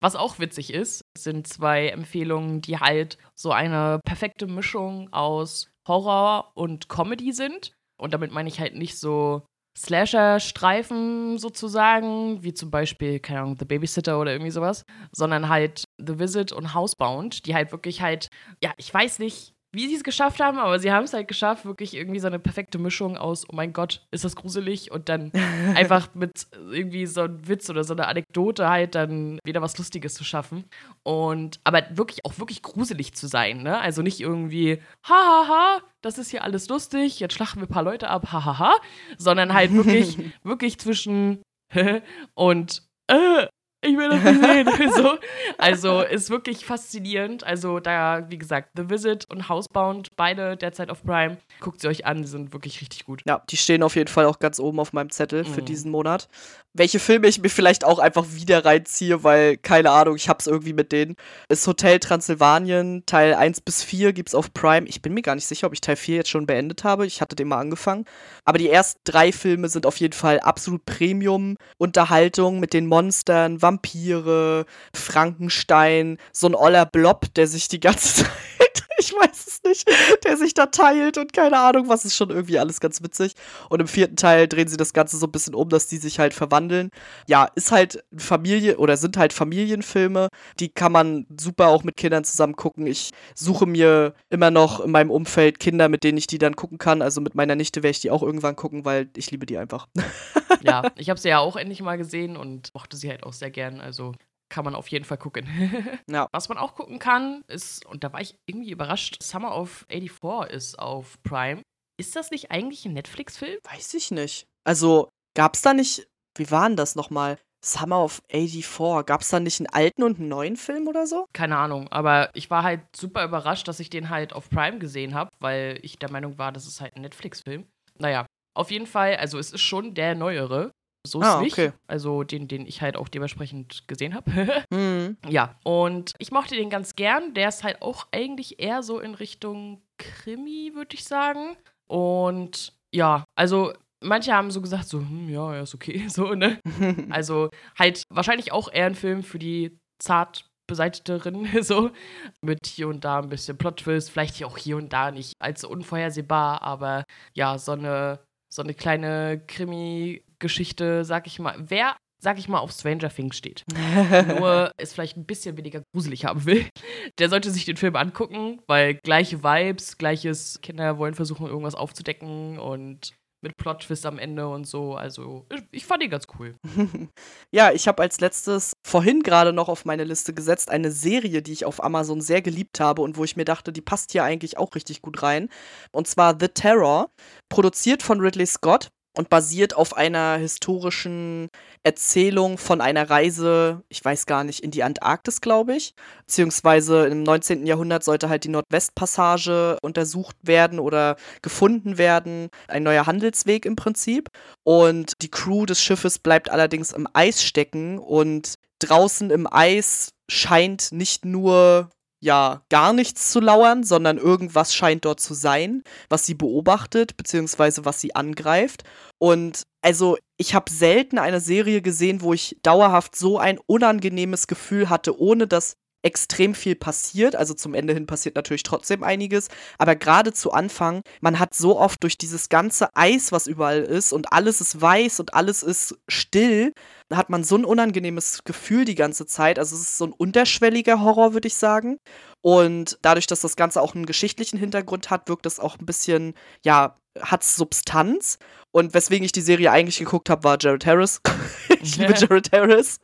Was auch witzig ist, sind zwei Empfehlungen, die halt so eine perfekte Mischung aus Horror und Comedy sind. Und damit meine ich halt nicht so Slasher-Streifen sozusagen, wie zum Beispiel, keine Ahnung, The Babysitter oder irgendwie sowas, sondern halt The Visit und Housebound, die halt wirklich halt, ja, ich weiß nicht, wie sie es geschafft haben, aber sie haben es halt geschafft, wirklich irgendwie so eine perfekte Mischung aus, oh mein Gott, ist das gruselig und dann [LAUGHS] einfach mit irgendwie so einem Witz oder so einer Anekdote halt dann wieder was Lustiges zu schaffen. Und aber wirklich auch wirklich gruselig zu sein, ne? Also nicht irgendwie, hahaha, ha, ha, das ist hier alles lustig, jetzt schlachten wir ein paar Leute ab, hahaha, ha, ha, sondern halt wirklich, [LAUGHS] wirklich zwischen [LAUGHS] und äh, ich will das nicht sehen. [LAUGHS] so. Also ist wirklich faszinierend. Also da, wie gesagt, The Visit und Housebound, beide derzeit auf Prime. Guckt sie euch an, die sind wirklich richtig gut. Ja, die stehen auf jeden Fall auch ganz oben auf meinem Zettel für mhm. diesen Monat. Welche Filme ich mir vielleicht auch einfach wieder reinziehe, weil, keine Ahnung, ich hab's irgendwie mit denen. Ist Hotel Transsilvanien, Teil 1 bis 4 gibt's auf Prime. Ich bin mir gar nicht sicher, ob ich Teil 4 jetzt schon beendet habe. Ich hatte den mal angefangen. Aber die ersten drei Filme sind auf jeden Fall absolut Premium-Unterhaltung mit den Monstern, Vampir Vampire, Frankenstein, so ein oller Blob, der sich die ganze [LAUGHS] Zeit, ich weiß nicht, der sich da teilt und keine Ahnung, was ist schon irgendwie alles ganz witzig. Und im vierten Teil drehen sie das Ganze so ein bisschen um, dass die sich halt verwandeln. Ja, ist halt Familie oder sind halt Familienfilme, die kann man super auch mit Kindern zusammen gucken. Ich suche mir immer noch in meinem Umfeld Kinder, mit denen ich die dann gucken kann. Also mit meiner Nichte werde ich die auch irgendwann gucken, weil ich liebe die einfach. [LAUGHS] ja, ich habe sie ja auch endlich mal gesehen und mochte sie halt auch sehr gern. Also kann man auf jeden Fall gucken. [LAUGHS] ja. Was man auch gucken kann, ist, und da war ich irgendwie überrascht, Summer of 84 ist auf Prime. Ist das nicht eigentlich ein Netflix-Film? Weiß ich nicht. Also, gab's da nicht, wie war denn das nochmal? Summer of 84. Gab es da nicht einen alten und einen neuen Film oder so? Keine Ahnung, aber ich war halt super überrascht, dass ich den halt auf Prime gesehen habe, weil ich der Meinung war, das ist halt ein Netflix-Film. Naja, auf jeden Fall, also es ist schon der neuere. So ist ah, nicht. Okay. Also den, den ich halt auch dementsprechend gesehen habe. [LAUGHS] mhm. Ja, und ich mochte den ganz gern. Der ist halt auch eigentlich eher so in Richtung Krimi, würde ich sagen. Und ja, also manche haben so gesagt, so, hm, ja, er ist okay, [LAUGHS] so, ne? [LAUGHS] also halt wahrscheinlich auch eher ein Film für die zart beseitigterin, so. Mit hier und da ein bisschen Plot-Twist, vielleicht auch hier und da nicht allzu unvorhersehbar, aber ja, so eine, so eine kleine Krimi- Geschichte, sag ich mal, wer, sag ich mal, auf Stranger Things steht, [LAUGHS] nur es vielleicht ein bisschen weniger gruselig haben will, der sollte sich den Film angucken, weil gleiche Vibes, gleiches, Kinder wollen versuchen, irgendwas aufzudecken und mit Plot-Twist am Ende und so. Also, ich fand ihn ganz cool. [LAUGHS] ja, ich habe als letztes vorhin gerade noch auf meine Liste gesetzt eine Serie, die ich auf Amazon sehr geliebt habe und wo ich mir dachte, die passt hier eigentlich auch richtig gut rein. Und zwar The Terror, produziert von Ridley Scott und basiert auf einer historischen Erzählung von einer Reise, ich weiß gar nicht, in die Antarktis, glaube ich. Beziehungsweise im 19. Jahrhundert sollte halt die Nordwestpassage untersucht werden oder gefunden werden. Ein neuer Handelsweg im Prinzip. Und die Crew des Schiffes bleibt allerdings im Eis stecken und draußen im Eis scheint nicht nur ja gar nichts zu lauern, sondern irgendwas scheint dort zu sein, was sie beobachtet, beziehungsweise was sie angreift. Und also ich habe selten eine Serie gesehen, wo ich dauerhaft so ein unangenehmes Gefühl hatte, ohne dass extrem viel passiert. Also zum Ende hin passiert natürlich trotzdem einiges. Aber gerade zu Anfang, man hat so oft durch dieses ganze Eis, was überall ist, und alles ist weiß und alles ist still, hat man so ein unangenehmes Gefühl die ganze Zeit. Also es ist so ein unterschwelliger Horror, würde ich sagen. Und dadurch, dass das Ganze auch einen geschichtlichen Hintergrund hat, wirkt es auch ein bisschen, ja, hat Substanz. Und weswegen ich die Serie eigentlich geguckt habe, war Jared Harris. [LAUGHS] ich liebe Jared Harris.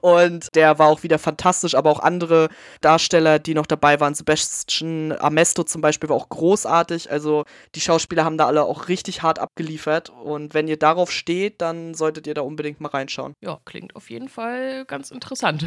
Und der war auch wieder fantastisch, aber auch andere Darsteller, die noch dabei waren. Sebastian Amesto zum Beispiel war auch großartig. Also die Schauspieler haben da alle auch richtig hart abgeliefert. Und wenn ihr darauf steht, dann solltet ihr da unbedingt mal reinschauen. Ja, klingt auf jeden Fall ganz interessant.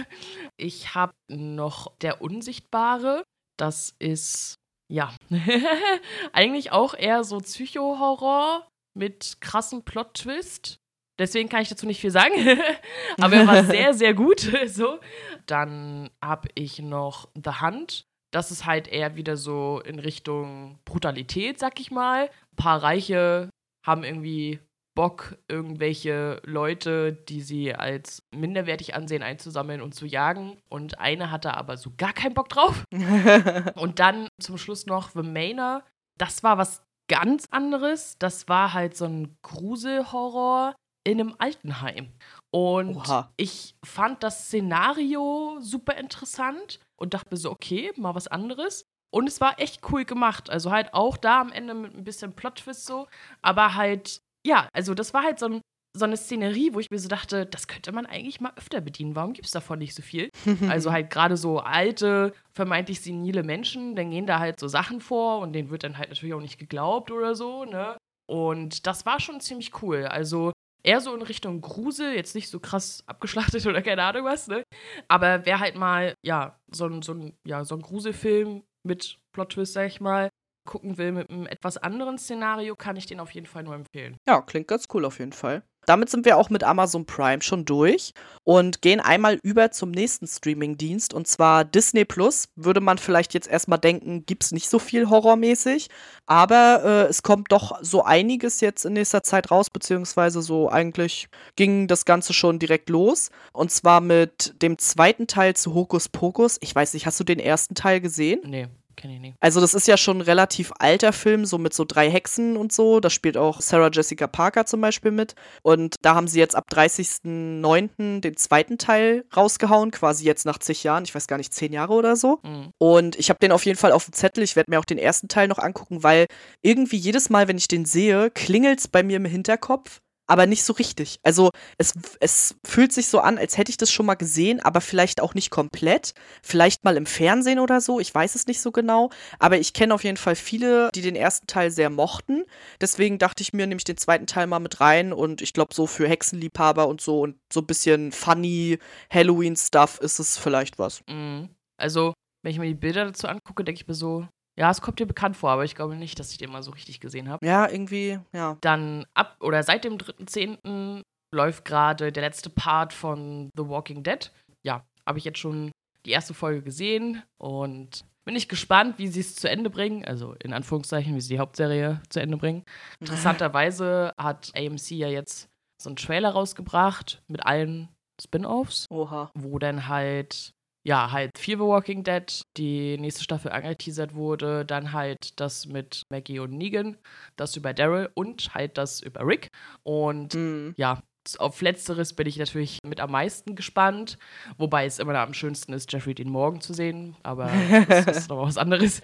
[LAUGHS] ich habe noch Der Unsichtbare. Das ist ja, [LAUGHS] eigentlich auch eher so Psycho-Horror mit krassem Plot-Twist. Deswegen kann ich dazu nicht viel sagen. [LAUGHS] Aber er war [LAUGHS] sehr, sehr gut. so. Dann habe ich noch The Hunt. Das ist halt eher wieder so in Richtung Brutalität, sag ich mal. Ein paar Reiche haben irgendwie Bock, irgendwelche Leute, die sie als minderwertig ansehen, einzusammeln und zu jagen. Und eine hatte aber so gar keinen Bock drauf. [LAUGHS] und dann zum Schluss noch The Manor. Das war was ganz anderes. Das war halt so ein Gruselhorror in einem Altenheim. Und Oha. ich fand das Szenario super interessant und dachte mir so, okay, mal was anderes. Und es war echt cool gemacht. Also halt auch da am Ende mit ein bisschen Plot-Twist so. Aber halt, ja, also das war halt so, ein, so eine Szenerie, wo ich mir so dachte, das könnte man eigentlich mal öfter bedienen. Warum gibt es davon nicht so viel? also [LAUGHS] halt gerade so alte, vermeintlich senile Menschen, dann gehen da halt so Sachen vor und denen wird dann halt natürlich auch nicht geglaubt oder so, ne? Und das war schon ziemlich cool. Also eher so in Richtung Grusel, jetzt nicht so krass abgeschlachtet oder keine Ahnung was, ne? Aber wer halt mal, ja, so ein, so ein, ja, so ein Gruselfilm mit Plot-Twist, sag ich mal, gucken will mit einem etwas anderen Szenario, kann ich den auf jeden Fall nur empfehlen. Ja, klingt ganz cool auf jeden Fall. Damit sind wir auch mit Amazon Prime schon durch und gehen einmal über zum nächsten Streaming-Dienst und zwar Disney Plus. Würde man vielleicht jetzt erstmal denken, gibt es nicht so viel horrormäßig, aber äh, es kommt doch so einiges jetzt in nächster Zeit raus, beziehungsweise so eigentlich ging das Ganze schon direkt los. Und zwar mit dem zweiten Teil zu Hokus Pokus. Ich weiß nicht, hast du den ersten Teil gesehen? Nee. Kenne ich nicht. Also, das ist ja schon ein relativ alter Film, so mit so drei Hexen und so. Da spielt auch Sarah Jessica Parker zum Beispiel mit. Und da haben sie jetzt ab 30.09. den zweiten Teil rausgehauen, quasi jetzt nach zig Jahren. Ich weiß gar nicht, zehn Jahre oder so. Mhm. Und ich habe den auf jeden Fall auf dem Zettel. Ich werde mir auch den ersten Teil noch angucken, weil irgendwie jedes Mal, wenn ich den sehe, klingelt es bei mir im Hinterkopf aber nicht so richtig. Also es, es fühlt sich so an, als hätte ich das schon mal gesehen, aber vielleicht auch nicht komplett. Vielleicht mal im Fernsehen oder so, ich weiß es nicht so genau. Aber ich kenne auf jeden Fall viele, die den ersten Teil sehr mochten. Deswegen dachte ich mir, nehme ich den zweiten Teil mal mit rein und ich glaube, so für Hexenliebhaber und so und so ein bisschen funny Halloween-Stuff ist es vielleicht was. Mhm. Also, wenn ich mir die Bilder dazu angucke, denke ich mir so, ja, es kommt dir bekannt vor, aber ich glaube nicht, dass ich den mal so richtig gesehen habe. Ja, irgendwie, ja. Dann ab oder seit dem 3.10. läuft gerade der letzte Part von The Walking Dead. Ja, habe ich jetzt schon die erste Folge gesehen und bin ich gespannt, wie sie es zu Ende bringen. Also in Anführungszeichen, wie sie die Hauptserie zu Ende bringen. [LAUGHS] Interessanterweise hat AMC ja jetzt so einen Trailer rausgebracht mit allen Spin-offs, Oha. wo dann halt ja, halt Fear the Walking Dead, die nächste Staffel angeteasert wurde, dann halt das mit Maggie und Negan, das über Daryl und halt das über Rick. Und mhm. ja, auf letzteres bin ich natürlich mit am meisten gespannt, wobei es immer noch am schönsten ist, Jeffrey Dean Morgan zu sehen, aber [LAUGHS] das ist noch was anderes.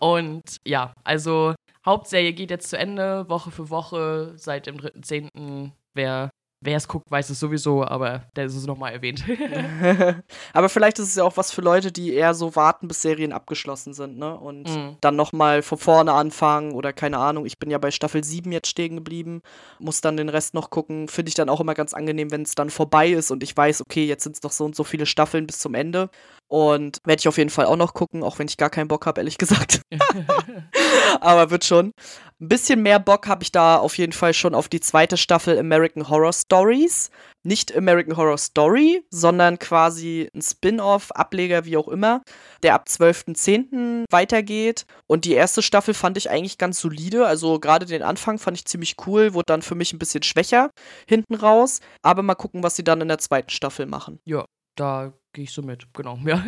Und ja, also Hauptserie geht jetzt zu Ende, Woche für Woche, seit dem 3.10. Wer Wer es guckt, weiß es sowieso, aber da ist es nochmal erwähnt. [LAUGHS] aber vielleicht ist es ja auch was für Leute, die eher so warten, bis Serien abgeschlossen sind, ne? Und mhm. dann nochmal von vorne anfangen oder keine Ahnung. Ich bin ja bei Staffel 7 jetzt stehen geblieben, muss dann den Rest noch gucken. Finde ich dann auch immer ganz angenehm, wenn es dann vorbei ist und ich weiß, okay, jetzt sind es noch so und so viele Staffeln bis zum Ende. Und werde ich auf jeden Fall auch noch gucken, auch wenn ich gar keinen Bock habe, ehrlich gesagt. [LAUGHS] [LAUGHS] [LAUGHS] Aber wird schon. Ein bisschen mehr Bock habe ich da auf jeden Fall schon auf die zweite Staffel American Horror Stories. Nicht American Horror Story, sondern quasi ein Spin-off, Ableger, wie auch immer, der ab 12.10. weitergeht. Und die erste Staffel fand ich eigentlich ganz solide. Also gerade den Anfang fand ich ziemlich cool, wurde dann für mich ein bisschen schwächer hinten raus. Aber mal gucken, was sie dann in der zweiten Staffel machen. Ja, da gehe ich so mit, genau. [LAUGHS] Ja.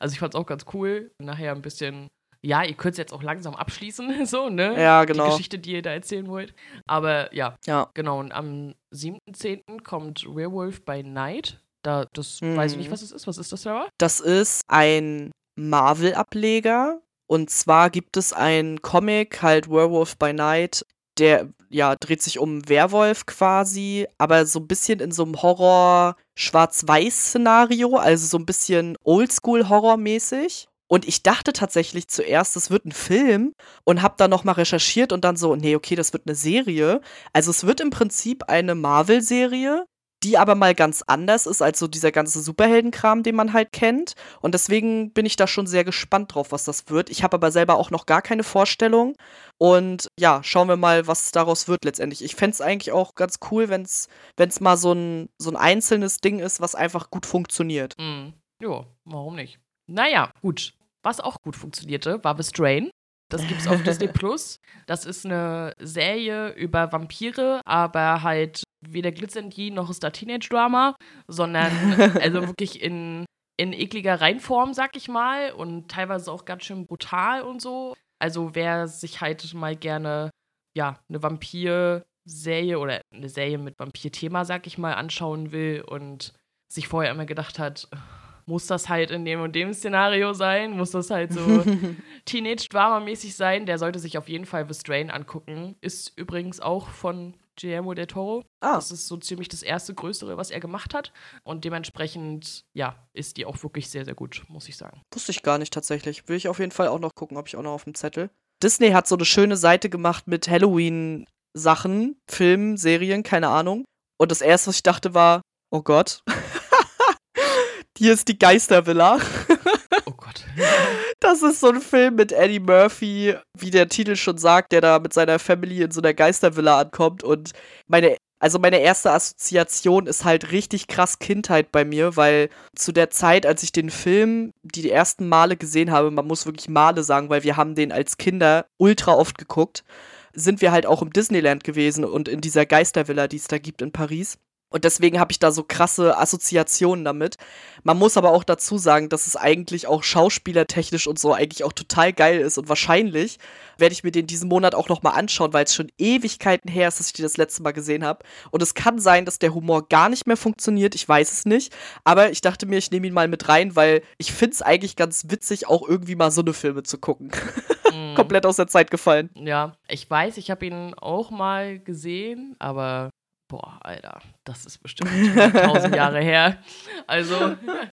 also ich fand es auch ganz cool. Nachher ein bisschen, ja, ihr könnt es jetzt auch langsam abschließen, [LAUGHS] so, ne? Ja, genau. Die Geschichte, die ihr da erzählen wollt. Aber ja, ja. genau. Und am 7.10. kommt Werewolf by Night. Da, das mhm. weiß ich nicht, mhm. was es ist. Was ist das, Sarah? Das ist ein Marvel-Ableger. Und zwar gibt es ein Comic, halt Werewolf by Night, der ja dreht sich um Werwolf quasi, aber so ein bisschen in so einem Horror Schwarz-Weiß-Szenario, also so ein bisschen Oldschool-Horror-mäßig. Und ich dachte tatsächlich zuerst, es wird ein Film und habe dann nochmal recherchiert und dann so, nee, okay, das wird eine Serie. Also es wird im Prinzip eine Marvel-Serie, die aber mal ganz anders ist als so dieser ganze Superheldenkram, den man halt kennt. Und deswegen bin ich da schon sehr gespannt drauf, was das wird. Ich habe aber selber auch noch gar keine Vorstellung. Und ja, schauen wir mal, was daraus wird letztendlich. Ich fände es eigentlich auch ganz cool, wenn es mal so ein, so ein einzelnes Ding ist, was einfach gut funktioniert. Mhm. Ja, warum nicht? Naja, gut. Was auch gut funktionierte, war The Strain. Das gibt's auf Disney [LAUGHS] Plus. Das ist eine Serie über Vampire, aber halt weder glitzernd noch ist da Teenage-Drama, sondern [LAUGHS] also wirklich in, in ekliger Reinform, sag ich mal, und teilweise auch ganz schön brutal und so. Also wer sich halt mal gerne, ja, eine Vampir-Serie oder eine Serie mit Vampir-Thema, sag ich mal, anschauen will und sich vorher immer gedacht hat, muss das halt in dem und dem Szenario sein? Muss das halt so [LAUGHS] Teenage-Drama-mäßig sein? Der sollte sich auf jeden Fall The Strain angucken. Ist übrigens auch von Guillermo del Toro. Ah. Das ist so ziemlich das erste größere, was er gemacht hat. Und dementsprechend, ja, ist die auch wirklich sehr, sehr gut, muss ich sagen. Wusste ich gar nicht tatsächlich. Will ich auf jeden Fall auch noch gucken, habe ich auch noch auf dem Zettel. Disney hat so eine schöne Seite gemacht mit Halloween-Sachen, Filmen, Serien, keine Ahnung. Und das erste, was ich dachte, war, oh Gott. [LAUGHS] Hier ist die Geistervilla. [LAUGHS] Oh Gott. Das ist so ein Film mit Eddie Murphy, wie der Titel schon sagt, der da mit seiner Family in so einer Geistervilla ankommt. Und meine, also meine erste Assoziation ist halt richtig krass Kindheit bei mir, weil zu der Zeit, als ich den Film die ersten Male gesehen habe, man muss wirklich Male sagen, weil wir haben den als Kinder ultra oft geguckt, sind wir halt auch im Disneyland gewesen und in dieser Geistervilla, die es da gibt in Paris. Und deswegen habe ich da so krasse Assoziationen damit. Man muss aber auch dazu sagen, dass es eigentlich auch schauspielertechnisch und so eigentlich auch total geil ist. Und wahrscheinlich werde ich mir den diesen Monat auch noch mal anschauen, weil es schon Ewigkeiten her ist, dass ich den das letzte Mal gesehen habe. Und es kann sein, dass der Humor gar nicht mehr funktioniert. Ich weiß es nicht. Aber ich dachte mir, ich nehme ihn mal mit rein, weil ich finde es eigentlich ganz witzig, auch irgendwie mal so eine Filme zu gucken. [LAUGHS] Mm. Komplett aus der Zeit gefallen. Ja, ich weiß, ich habe ihn auch mal gesehen, aber Boah, Alter, das ist bestimmt tausend [LAUGHS] Jahre her. Also,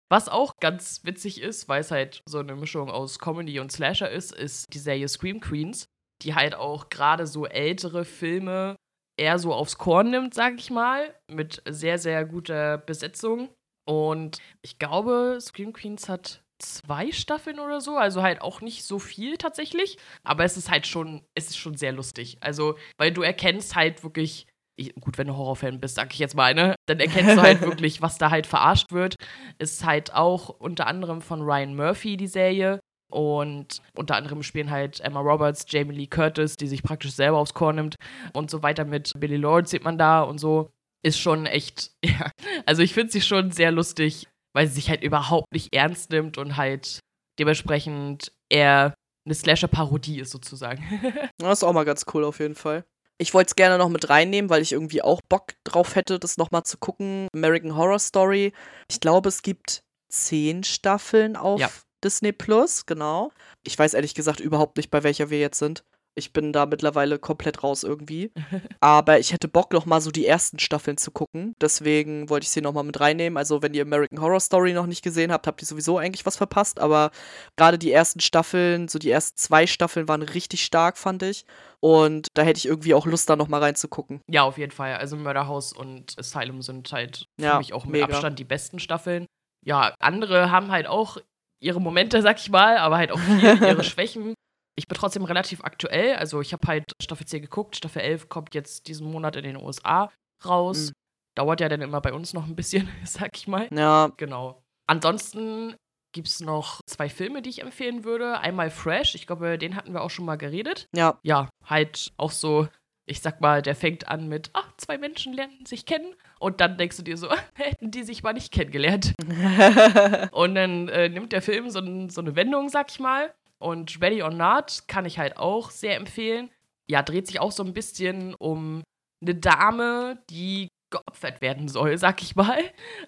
was auch ganz witzig ist, weil es halt so eine Mischung aus Comedy und Slasher ist, ist die Serie Scream Queens, die halt auch gerade so ältere Filme eher so aufs Korn nimmt, sag ich mal, mit sehr, sehr guter Besetzung. Und ich glaube, Scream Queens hat zwei Staffeln oder so, also halt auch nicht so viel tatsächlich, aber es ist halt schon, es ist schon sehr lustig. Also, weil du erkennst halt wirklich ich, gut, wenn du Horrorfan bist, sag ich jetzt mal, ne? Dann erkennst du halt [LAUGHS] wirklich, was da halt verarscht wird. Ist halt auch unter anderem von Ryan Murphy die Serie. Und unter anderem spielen halt Emma Roberts, Jamie Lee Curtis, die sich praktisch selber aufs Korn nimmt und so weiter mit Billy Lord sieht man da und so. Ist schon echt, [LAUGHS] ja. Also ich finde sie schon sehr lustig, weil sie sich halt überhaupt nicht ernst nimmt und halt dementsprechend eher eine Slasher-Parodie ist sozusagen. [LAUGHS] das ist auch mal ganz cool auf jeden Fall. Ich wollte es gerne noch mit reinnehmen, weil ich irgendwie auch Bock drauf hätte, das nochmal zu gucken. American Horror Story. Ich glaube, es gibt zehn Staffeln auf ja. Disney Plus, genau. Ich weiß ehrlich gesagt überhaupt nicht, bei welcher wir jetzt sind. Ich bin da mittlerweile komplett raus irgendwie. [LAUGHS] Aber ich hätte Bock, noch mal so die ersten Staffeln zu gucken. Deswegen wollte ich sie noch mal mit reinnehmen. Also, wenn ihr American Horror Story noch nicht gesehen habt, habt ihr sowieso eigentlich was verpasst. Aber gerade die ersten Staffeln, so die ersten zwei Staffeln waren richtig stark, fand ich. Und da hätte ich irgendwie auch Lust, da noch mal reinzugucken. Ja, auf jeden Fall. Also, Mörderhaus und Asylum sind halt ja, für mich auch mit mega. Abstand die besten Staffeln. Ja, andere haben halt auch ihre Momente, sag ich mal, aber halt auch [LAUGHS] ihre Schwächen. Ich bin trotzdem relativ aktuell. Also ich habe halt Staffel 10 geguckt. Staffel 11 kommt jetzt diesen Monat in den USA raus. Mhm. Dauert ja dann immer bei uns noch ein bisschen, [LAUGHS] sag ich mal. Ja. Genau. Ansonsten gibt es noch zwei Filme, die ich empfehlen würde. Einmal Fresh, ich glaube, den hatten wir auch schon mal geredet. Ja. Ja, halt auch so, ich sag mal, der fängt an mit, ach, zwei Menschen lernen sich kennen. Und dann denkst du dir so, [LAUGHS] hätten die sich mal nicht kennengelernt. [LAUGHS] und dann äh, nimmt der Film so, so eine Wendung, sag ich mal. Und Ready or Not kann ich halt auch sehr empfehlen. Ja, dreht sich auch so ein bisschen um eine Dame, die geopfert werden soll, [LAUGHS] sag ich mal,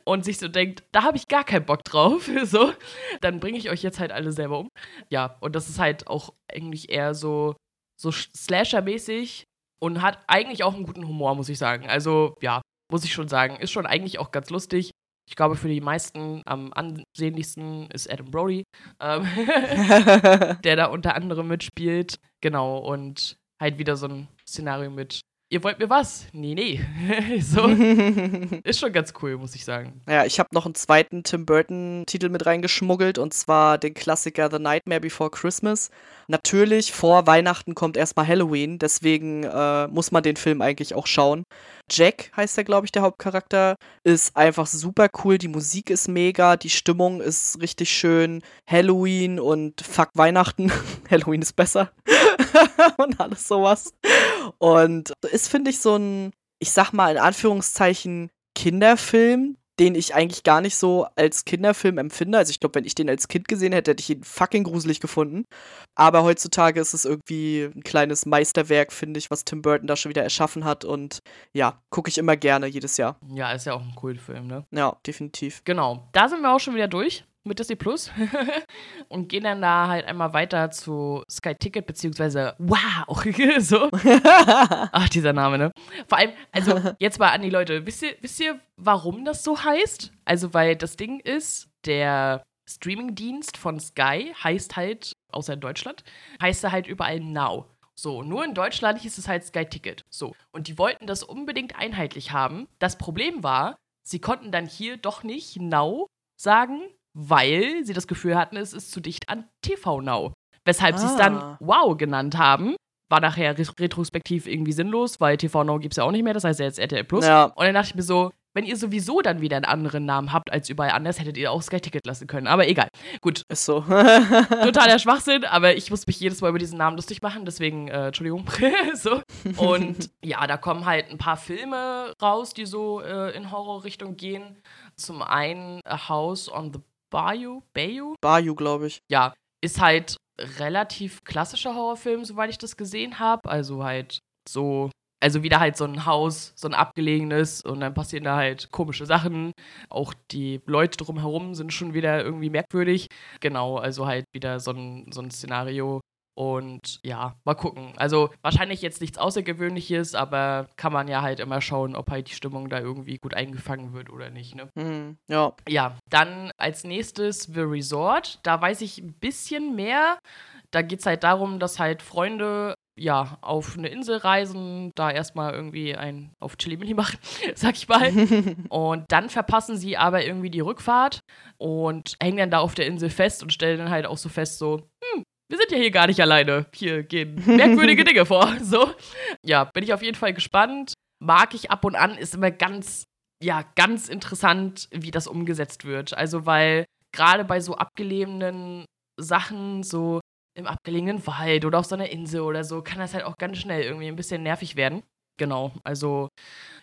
und sich so denkt, da habe ich gar keinen Bock drauf, [LAUGHS] so, dann bringe ich euch jetzt halt alle selber um. Ja, und das ist halt auch eigentlich eher so, so Slasher-mäßig und hat eigentlich auch einen guten Humor, muss ich sagen. Also, ja, muss ich schon sagen, ist schon eigentlich auch ganz lustig. Ich glaube, für die meisten am ansehnlichsten ist Adam Brody, ähm, [LAUGHS] der da unter anderem mitspielt. Genau, und halt wieder so ein Szenario mit ihr wollt mir was? Nee, nee. [LAUGHS] so. [LAUGHS] ist schon ganz cool, muss ich sagen. Ja, ich habe noch einen zweiten Tim Burton-Titel mit reingeschmuggelt und zwar den Klassiker The Nightmare Before Christmas. Natürlich, vor Weihnachten kommt erstmal Halloween, deswegen äh, muss man den Film eigentlich auch schauen. Jack heißt der, glaube ich, der Hauptcharakter. Ist einfach super cool. Die Musik ist mega, die Stimmung ist richtig schön. Halloween und fuck Weihnachten. [LAUGHS] Halloween ist besser. [LAUGHS] und alles sowas. Und ist, finde ich, so ein, ich sag mal in Anführungszeichen, Kinderfilm, den ich eigentlich gar nicht so als Kinderfilm empfinde. Also ich glaube, wenn ich den als Kind gesehen hätte, hätte ich ihn fucking gruselig gefunden. Aber heutzutage ist es irgendwie ein kleines Meisterwerk, finde ich, was Tim Burton da schon wieder erschaffen hat. Und ja, gucke ich immer gerne jedes Jahr. Ja, ist ja auch ein Kultfilm, ne? Ja, definitiv. Genau. Da sind wir auch schon wieder durch mit Disney Plus [LAUGHS] und gehen dann da halt einmal weiter zu Sky Ticket beziehungsweise Wow, [LAUGHS] so. [LAUGHS] Ach, dieser Name, ne? Vor allem, also jetzt mal an die Leute, wisst ihr, wisst ihr, warum das so heißt? Also, weil das Ding ist, der Streamingdienst von Sky heißt halt, außer in Deutschland, heißt er halt überall Now. So, nur in Deutschland hieß es halt Sky Ticket. So, und die wollten das unbedingt einheitlich haben. Das Problem war, sie konnten dann hier doch nicht Now sagen, weil sie das Gefühl hatten, es ist zu dicht an TV Now. Weshalb ah. sie es dann Wow genannt haben. War nachher retrospektiv irgendwie sinnlos, weil TV Now gibt es ja auch nicht mehr, das heißt ja jetzt RTL Plus. Ja. Und dann dachte ich mir so, wenn ihr sowieso dann wieder einen anderen Namen habt als überall anders, hättet ihr auch Sky Ticket lassen können. Aber egal. Gut. Ist so. [LAUGHS] Totaler [LAUGHS] Schwachsinn, aber ich muss mich jedes Mal über diesen Namen lustig machen, deswegen, äh, Entschuldigung. [LAUGHS] so. Und ja, da kommen halt ein paar Filme raus, die so äh, in Horrorrichtung gehen. Zum einen A House on the Bayou. Bayou? Bayou, glaube ich. Ja. Ist halt relativ klassischer Horrorfilm, soweit ich das gesehen habe. Also halt so also wieder halt so ein Haus, so ein abgelegenes und dann passieren da halt komische Sachen. Auch die Leute drumherum sind schon wieder irgendwie merkwürdig. Genau, also halt wieder so ein, so ein Szenario. Und ja, mal gucken. Also wahrscheinlich jetzt nichts Außergewöhnliches, aber kann man ja halt immer schauen, ob halt die Stimmung da irgendwie gut eingefangen wird oder nicht. Ne? Mhm, ja. Ja, dann als nächstes The Resort. Da weiß ich ein bisschen mehr. Da geht es halt darum, dass halt Freunde ja, auf eine Insel reisen, da erstmal irgendwie ein auf Chili machen, [LAUGHS] sag ich mal. [LAUGHS] und dann verpassen sie aber irgendwie die Rückfahrt und hängen dann da auf der Insel fest und stellen dann halt auch so fest, so, hm, wir sind ja hier gar nicht alleine. Hier gehen merkwürdige [LAUGHS] Dinge vor. So. Ja, bin ich auf jeden Fall gespannt. Mag ich ab und an, ist immer ganz, ja, ganz interessant, wie das umgesetzt wird. Also, weil gerade bei so abgelegenen Sachen, so im abgelegenen Wald oder auf so einer Insel oder so, kann das halt auch ganz schnell irgendwie ein bisschen nervig werden. Genau, also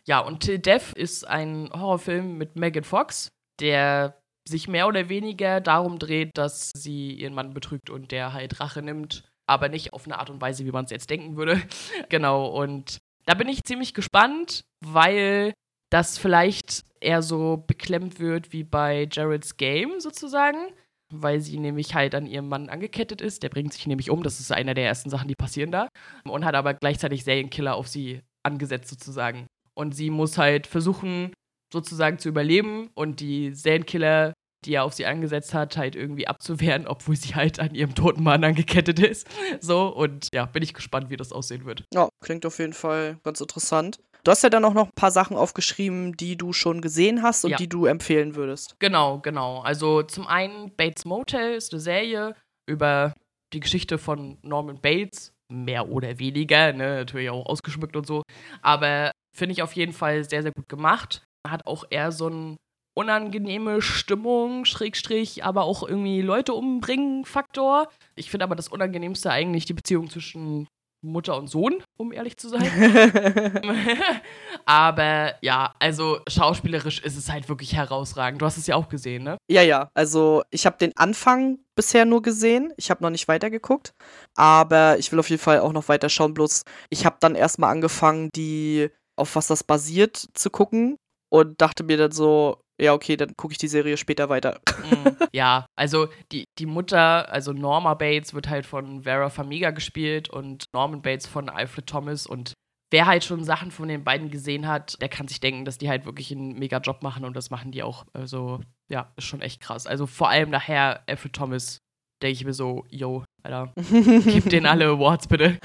ja, und Till Death ist ein Horrorfilm mit Megan Fox, der sich mehr oder weniger darum dreht, dass sie ihren Mann betrügt und der halt Rache nimmt, aber nicht auf eine Art und Weise, wie man es jetzt denken würde. [LAUGHS] genau, und da bin ich ziemlich gespannt, weil das vielleicht eher so beklemmt wird wie bei Jared's Game sozusagen weil sie nämlich halt an ihrem Mann angekettet ist. Der bringt sich nämlich um. Das ist einer der ersten Sachen, die passieren da. Und hat aber gleichzeitig Serienkiller auf sie angesetzt, sozusagen. Und sie muss halt versuchen, sozusagen zu überleben und die Serienkiller, die er auf sie angesetzt hat, halt irgendwie abzuwehren, [LAUGHS] obwohl sie halt an ihrem toten Mann angekettet ist. So, und ja, bin ich gespannt, wie das aussehen wird. Ja, klingt auf jeden Fall ganz interessant. Du hast ja dann auch noch ein paar Sachen aufgeschrieben, die du schon gesehen hast und ja. die du empfehlen würdest. Genau, genau. Also zum einen Bates Motel ist eine Serie über die Geschichte von Norman Bates, mehr oder weniger, ne? natürlich auch ausgeschmückt und so. Aber finde ich auf jeden Fall sehr, sehr gut gemacht. Hat auch eher so eine unangenehme Stimmung, Schrägstrich, aber auch irgendwie Leute umbringen Faktor. Ich finde aber das Unangenehmste eigentlich die Beziehung zwischen Mutter und Sohn, um ehrlich zu sein. [LAUGHS] [LAUGHS] Aber ja, also schauspielerisch ist es halt wirklich herausragend. Du hast es ja auch gesehen, ne? Ja, ja. Also ich habe den Anfang bisher nur gesehen. Ich habe noch nicht weitergeguckt. Aber ich will auf jeden Fall auch noch weiter schauen. Bloß ich habe dann erstmal angefangen, die, auf was das basiert, zu gucken. Und dachte mir dann so, ja, okay, dann gucke ich die Serie später weiter. Mm, [LAUGHS] ja, also die, die Mutter, also Norma Bates, wird halt von Vera Famiga gespielt und Norman Bates von Alfred Thomas. Und wer halt schon Sachen von den beiden gesehen hat, der kann sich denken, dass die halt wirklich einen mega Job machen und das machen die auch. Also, ja, ist schon echt krass. Also vor allem nachher Alfred Thomas, denke ich mir so, yo, Alter, gib [LAUGHS] denen alle Awards bitte.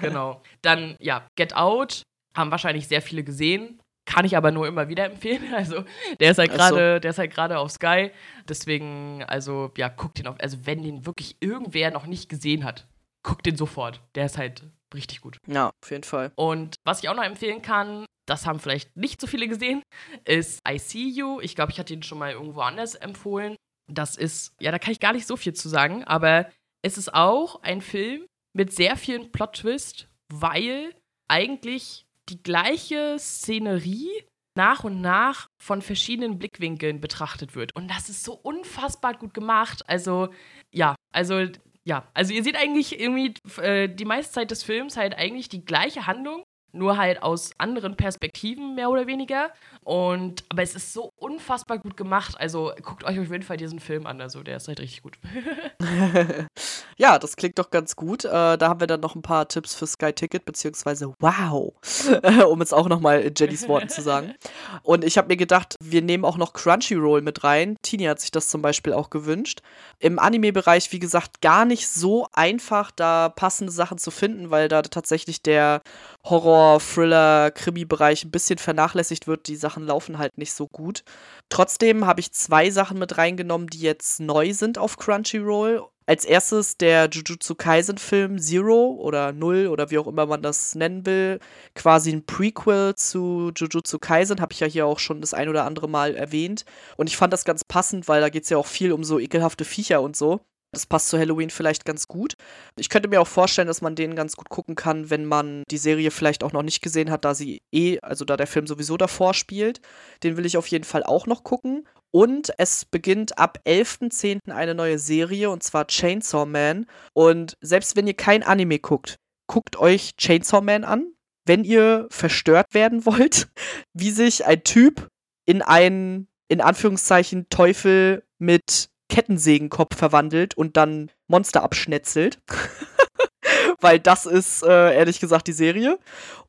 genau. Dann, ja, Get Out haben wahrscheinlich sehr viele gesehen kann ich aber nur immer wieder empfehlen. [LAUGHS] Also der ist halt gerade, so. der ist halt gerade auf Sky. Deswegen, also ja, guckt den auf. Also wenn den wirklich irgendwer noch nicht gesehen hat, guckt den sofort. Der ist halt richtig gut. Ja, auf jeden Fall. Und was ich auch noch empfehlen kann, das haben vielleicht nicht so viele gesehen, ist I See You. Ich glaube, ich hatte ihn schon mal irgendwo anders empfohlen. Das ist, ja, da kann ich gar nicht so viel zu sagen, aber es ist auch ein Film mit sehr vielen Plot-Twist, weil eigentlich die gleiche Szenerie nach und nach von verschiedenen Blickwinkeln betrachtet wird. Und das ist so unfassbar gut gemacht. Also, ja, also, ja, also ihr seht eigentlich irgendwie äh, die meiste Zeit des Films halt eigentlich die gleiche Handlung, nur halt aus anderen Perspektiven mehr oder weniger. Und, aber es ist so unfassbar gut gemacht. Also guckt euch auf jeden Fall diesen Film an. Also der ist halt richtig gut. [LAUGHS] ja, das klingt doch ganz gut. Äh, da haben wir dann noch ein paar Tipps für Sky Ticket, beziehungsweise wow, [LAUGHS] um es auch nochmal in Jennys Worten zu sagen. Und ich habe mir gedacht, wir nehmen auch noch Crunchyroll mit rein. Tini hat sich das zum Beispiel auch gewünscht. Im Anime-Bereich, wie gesagt, gar nicht so einfach, da passende Sachen zu finden, weil da tatsächlich der Horror, Thriller, Krimi-Bereich ein bisschen vernachlässigt wird. Die Sachen laufen halt nicht so gut. Trotzdem habe ich zwei Sachen mit reingenommen, die jetzt neu sind auf Crunchyroll. Als erstes der Jujutsu Kaisen-Film Zero oder Null oder wie auch immer man das nennen will. Quasi ein Prequel zu Jujutsu Kaisen, habe ich ja hier auch schon das ein oder andere Mal erwähnt. Und ich fand das ganz passend, weil da geht es ja auch viel um so ekelhafte Viecher und so. Das passt zu Halloween vielleicht ganz gut. Ich könnte mir auch vorstellen, dass man den ganz gut gucken kann, wenn man die Serie vielleicht auch noch nicht gesehen hat, da sie eh, also da der Film sowieso davor spielt. Den will ich auf jeden Fall auch noch gucken. Und es beginnt ab 11.10. eine neue Serie, und zwar Chainsaw Man. Und selbst wenn ihr kein Anime guckt, guckt euch Chainsaw Man an, wenn ihr verstört werden wollt, [LAUGHS] wie sich ein Typ in einen, in Anführungszeichen, Teufel mit Kettensägenkopf verwandelt und dann Monster abschnetzelt. [LAUGHS] Weil das ist, äh, ehrlich gesagt, die Serie.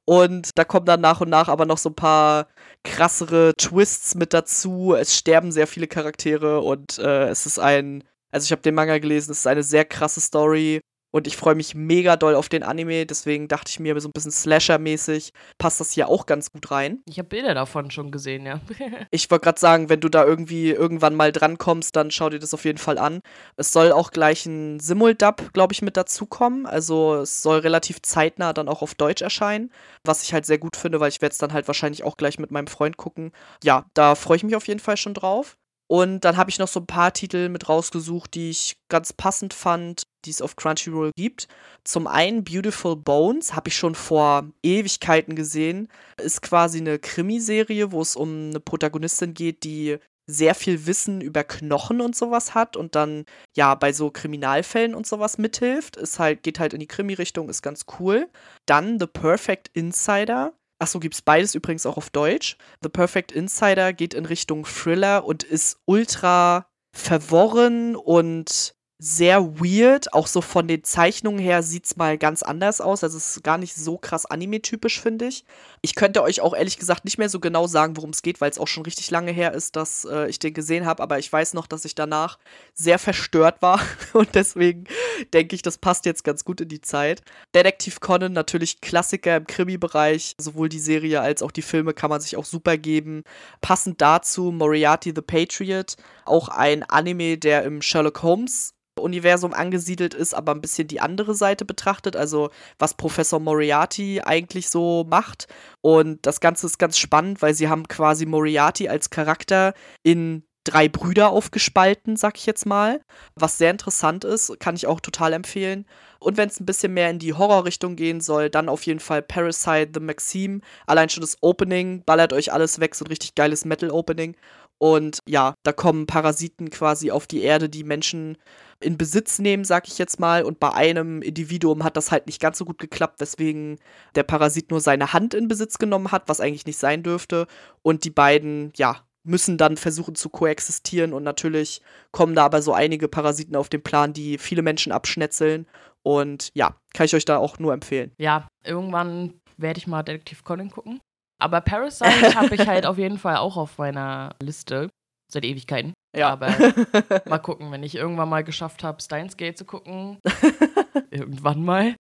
Und da kommen dann nach und nach aber noch so ein paar krassere Twists mit dazu. Es sterben sehr viele Charaktere und äh, es ist ein, also ich habe den Manga gelesen, es ist eine sehr krasse Story. Und ich freue mich mega doll auf den Anime, deswegen dachte ich mir, so ein bisschen Slasher-mäßig passt das hier auch ganz gut rein. Ich habe Bilder davon schon gesehen, ja. [LAUGHS] ich wollte gerade sagen, wenn du da irgendwie irgendwann mal drankommst, dann schau dir das auf jeden Fall an. Es soll auch gleich ein Simuldub, glaube ich, mit dazukommen. Also es soll relativ zeitnah dann auch auf Deutsch erscheinen, was ich halt sehr gut finde, weil ich werde es dann halt wahrscheinlich auch gleich mit meinem Freund gucken. Ja, da freue ich mich auf jeden Fall schon drauf. Und dann habe ich noch so ein paar Titel mit rausgesucht, die ich ganz passend fand, die es auf Crunchyroll gibt. Zum einen Beautiful Bones, habe ich schon vor Ewigkeiten gesehen. Ist quasi eine Krimiserie, wo es um eine Protagonistin geht, die sehr viel Wissen über Knochen und sowas hat und dann ja bei so Kriminalfällen und sowas mithilft. Ist halt, geht halt in die Krimi-Richtung, ist ganz cool. Dann The Perfect Insider Achso, gibt es beides übrigens auch auf Deutsch. The Perfect Insider geht in Richtung Thriller und ist ultra verworren und sehr weird. Auch so von den Zeichnungen her sieht es mal ganz anders aus. Also es ist gar nicht so krass anime-typisch, finde ich. Ich könnte euch auch ehrlich gesagt nicht mehr so genau sagen, worum es geht, weil es auch schon richtig lange her ist, dass äh, ich den gesehen habe. Aber ich weiß noch, dass ich danach sehr verstört war. [LAUGHS] Und deswegen denke ich, das passt jetzt ganz gut in die Zeit. Detektiv Conan, natürlich Klassiker im Krimi-Bereich. Sowohl die Serie als auch die Filme kann man sich auch super geben. Passend dazu Moriarty the Patriot. Auch ein Anime, der im Sherlock Holmes Universum angesiedelt ist, aber ein bisschen die andere Seite betrachtet, also was Professor Moriarty eigentlich so macht. Und das Ganze ist ganz spannend, weil sie haben quasi Moriarty als Charakter in drei Brüder aufgespalten, sag ich jetzt mal. Was sehr interessant ist, kann ich auch total empfehlen. Und wenn es ein bisschen mehr in die Horrorrichtung gehen soll, dann auf jeden Fall Parasite The Maxime. Allein schon das Opening ballert euch alles weg, so ein richtig geiles Metal-Opening. Und ja, da kommen Parasiten quasi auf die Erde, die Menschen in Besitz nehmen, sag ich jetzt mal. Und bei einem Individuum hat das halt nicht ganz so gut geklappt, weswegen der Parasit nur seine Hand in Besitz genommen hat, was eigentlich nicht sein dürfte. Und die beiden, ja, müssen dann versuchen zu koexistieren. Und natürlich kommen da aber so einige Parasiten auf den Plan, die viele Menschen abschnetzeln. Und ja, kann ich euch da auch nur empfehlen. Ja, irgendwann werde ich mal Detektiv Conan gucken. Aber Parasite habe ich halt auf jeden Fall auch auf meiner Liste seit Ewigkeiten. Ja. Aber [LAUGHS] mal gucken, wenn ich irgendwann mal geschafft habe, Steins Gate zu gucken, [LAUGHS] irgendwann mal,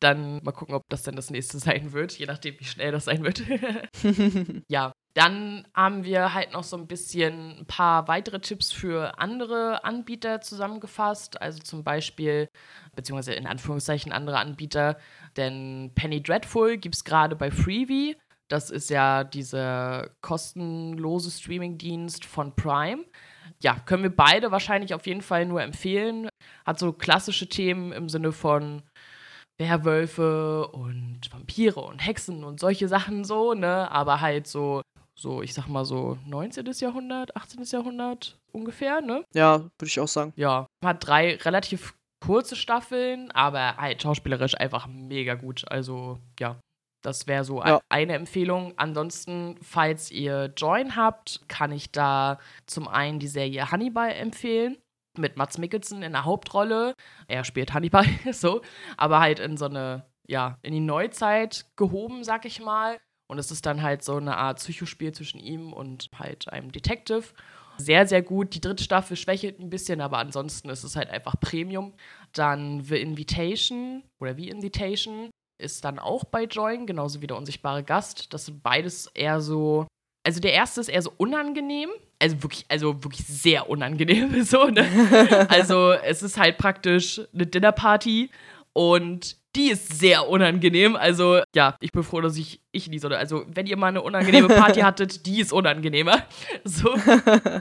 dann mal gucken, ob das denn das nächste sein wird, je nachdem, wie schnell das sein wird. [LAUGHS] ja, dann haben wir halt noch so ein bisschen ein paar weitere Tipps für andere Anbieter zusammengefasst. Also zum Beispiel, beziehungsweise in Anführungszeichen andere Anbieter, denn Penny Dreadful gibt es gerade bei Freebie. Das ist ja dieser kostenlose Streamingdienst von Prime ja, können wir beide wahrscheinlich auf jeden Fall nur empfehlen. Hat so klassische Themen im Sinne von Werwölfe und Vampire und Hexen und solche Sachen so, ne? Aber halt so, so, ich sag mal so 19. Jahrhundert, 18. Jahrhundert ungefähr, ne? Ja, würde ich auch sagen. Ja. Hat drei relativ kurze Staffeln, aber halt schauspielerisch einfach mega gut. Also, ja, Das wäre so Ja. eine Empfehlung. Ansonsten, falls ihr Join habt, kann ich da zum einen die Serie Hannibal empfehlen. Mit Mats Mikkelsen in der Hauptrolle. Er spielt Hannibal, [LAUGHS] so. Aber halt in so eine, ja, in die Neuzeit gehoben, sag ich mal. Und es ist dann halt so eine Art Psychospiel zwischen ihm und halt einem Detective. Sehr, sehr gut. Die dritte Staffel schwächelt ein bisschen, aber ansonsten ist es halt einfach Premium. Dann The Invitation oder The Invitation ist dann auch bei Join, genauso wie der unsichtbare Gast. Das sind beides eher so. Also der erste ist eher so unangenehm. Also wirklich, also wirklich sehr unangenehm. [LAUGHS] So, ne? [LAUGHS] Also es ist halt praktisch eine Dinnerparty und die ist sehr unangenehm. Also ja, ich bin froh, dass ich, ich in die Sonne. Also wenn ihr mal eine unangenehme Party [LAUGHS] hattet, die ist unangenehmer. So.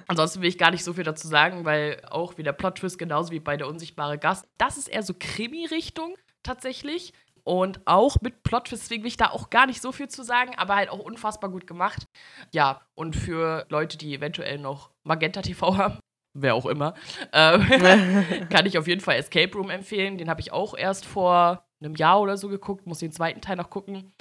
Ansonsten will ich gar nicht so viel dazu sagen, weil auch wie der Plot-Twist, genauso wie bei der unsichtbare Gast, das ist eher so Krimi-Richtung tatsächlich. Und auch mit Plot-Twist, deswegen will ich da auch gar nicht so viel zu sagen, aber halt auch unfassbar gut gemacht. Ja, und für Leute, die eventuell noch Magenta TV [LAUGHS] haben, wer auch immer, äh, [LAUGHS] kann ich auf jeden Fall Escape Room empfehlen. Den habe ich auch erst vor einem Jahr oder so geguckt, muss den zweiten Teil noch gucken.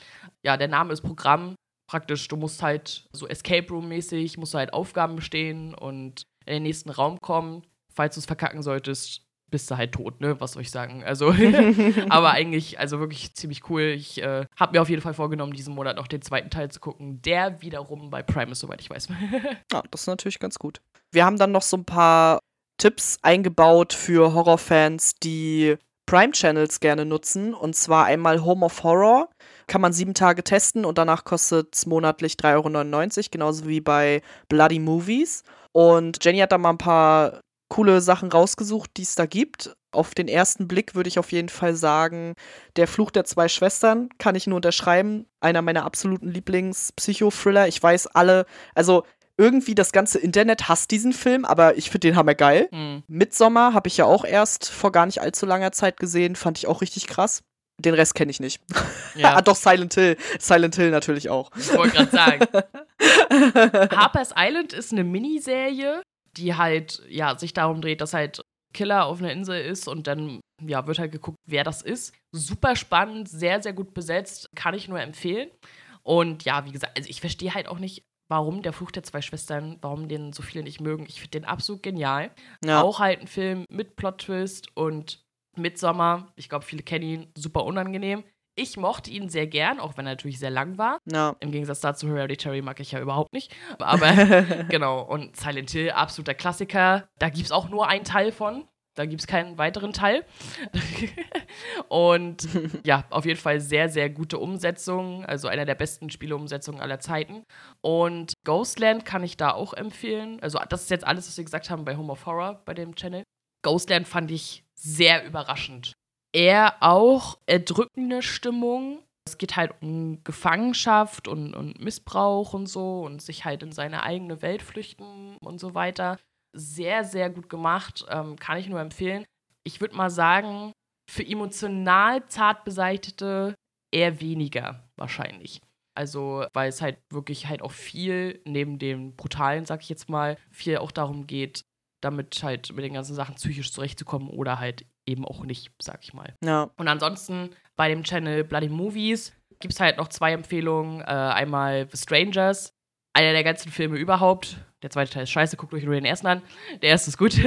Ja, der Name ist Programm. Praktisch, du musst halt so Escape Room-mäßig, musst du halt Aufgaben bestehen und in den nächsten Raum kommen. Falls du es verkacken solltest, bist du halt tot, ne? Was soll ich sagen? Also, [LAUGHS] aber eigentlich, also wirklich ziemlich cool. Ich äh, habe mir auf jeden Fall vorgenommen, diesen Monat noch den zweiten Teil zu gucken, der wiederum bei Prime ist, soweit ich weiß. [LAUGHS] Ja, das ist natürlich ganz gut. Wir haben dann noch so ein paar Tipps eingebaut für Horrorfans, die Prime-Channels gerne nutzen. Und zwar einmal Home of Horror. Kann man sieben Tage testen und danach kostet es monatlich 3,99 Euro, genauso wie bei Bloody Movies. Und Jenny hat da mal ein paar coole Sachen rausgesucht, die es da gibt. Auf den ersten Blick würde ich auf jeden Fall sagen, Der Fluch der zwei Schwestern kann ich nur unterschreiben. Einer meiner absoluten Lieblings-Psycho-Thriller. Ich weiß alle, also irgendwie das ganze Internet hasst diesen Film, aber ich finde den hammergeil. hm. Midsommar habe ich ja auch erst vor gar nicht allzu langer Zeit gesehen, fand ich auch richtig krass. Den Rest kenne ich nicht. [LAUGHS] Ja. ah, doch, Silent Hill. Silent Hill natürlich auch. Ich wollte gerade sagen. [LAUGHS] Harper's Island ist eine Miniserie, die halt, ja, sich darum dreht, dass halt Killer auf einer Insel ist und dann, ja, wird halt geguckt, wer das ist. Super spannend, sehr, sehr gut besetzt, kann ich nur empfehlen. Und ja, wie gesagt, also ich verstehe halt auch nicht, warum der Fluch der zwei Schwestern, warum den so viele nicht mögen. Ich finde den absolut genial. Ja. Auch halt ein Film mit Plot-Twist und Midsommar. Ich glaube, viele kennen ihn, super unangenehm. Ich mochte ihn sehr gern, auch wenn er natürlich sehr lang war. ja. Im Gegensatz dazu, Hereditary mag ich ja überhaupt nicht. [LAUGHS] Aber genau, und Silent Hill, absoluter Klassiker. Da gibt es auch nur einen Teil von. Da gibt es keinen weiteren Teil. [LAUGHS] und ja, auf jeden Fall sehr, sehr gute Umsetzung. Also einer der besten Spieleumsetzungen aller Zeiten. Und Ghostland kann ich da auch empfehlen. Also, das ist jetzt alles, was wir gesagt haben bei Home of Horror bei dem Channel. Ghostland fand ich sehr überraschend. Eher auch erdrückende Stimmung. Es geht halt um Gefangenschaft und, und Missbrauch und so und sich halt in seine eigene Welt flüchten und so weiter. Sehr, sehr gut gemacht. Ähm, kann ich nur empfehlen. Ich würde mal sagen, für emotional zart Beseitigte eher weniger wahrscheinlich. Also, weil es halt wirklich halt auch viel, neben dem Brutalen, sag ich jetzt mal, viel auch darum geht, damit halt mit den ganzen Sachen psychisch zurechtzukommen oder halt eben auch nicht, sag ich mal. Ja. Und ansonsten bei dem Channel Bloody Movies gibt es halt noch zwei Empfehlungen. Äh, einmal The Strangers, einer der ganzen Filme überhaupt. Der zweite Teil ist scheiße, guckt euch nur den ersten an. Der erste ist gut. [LAUGHS]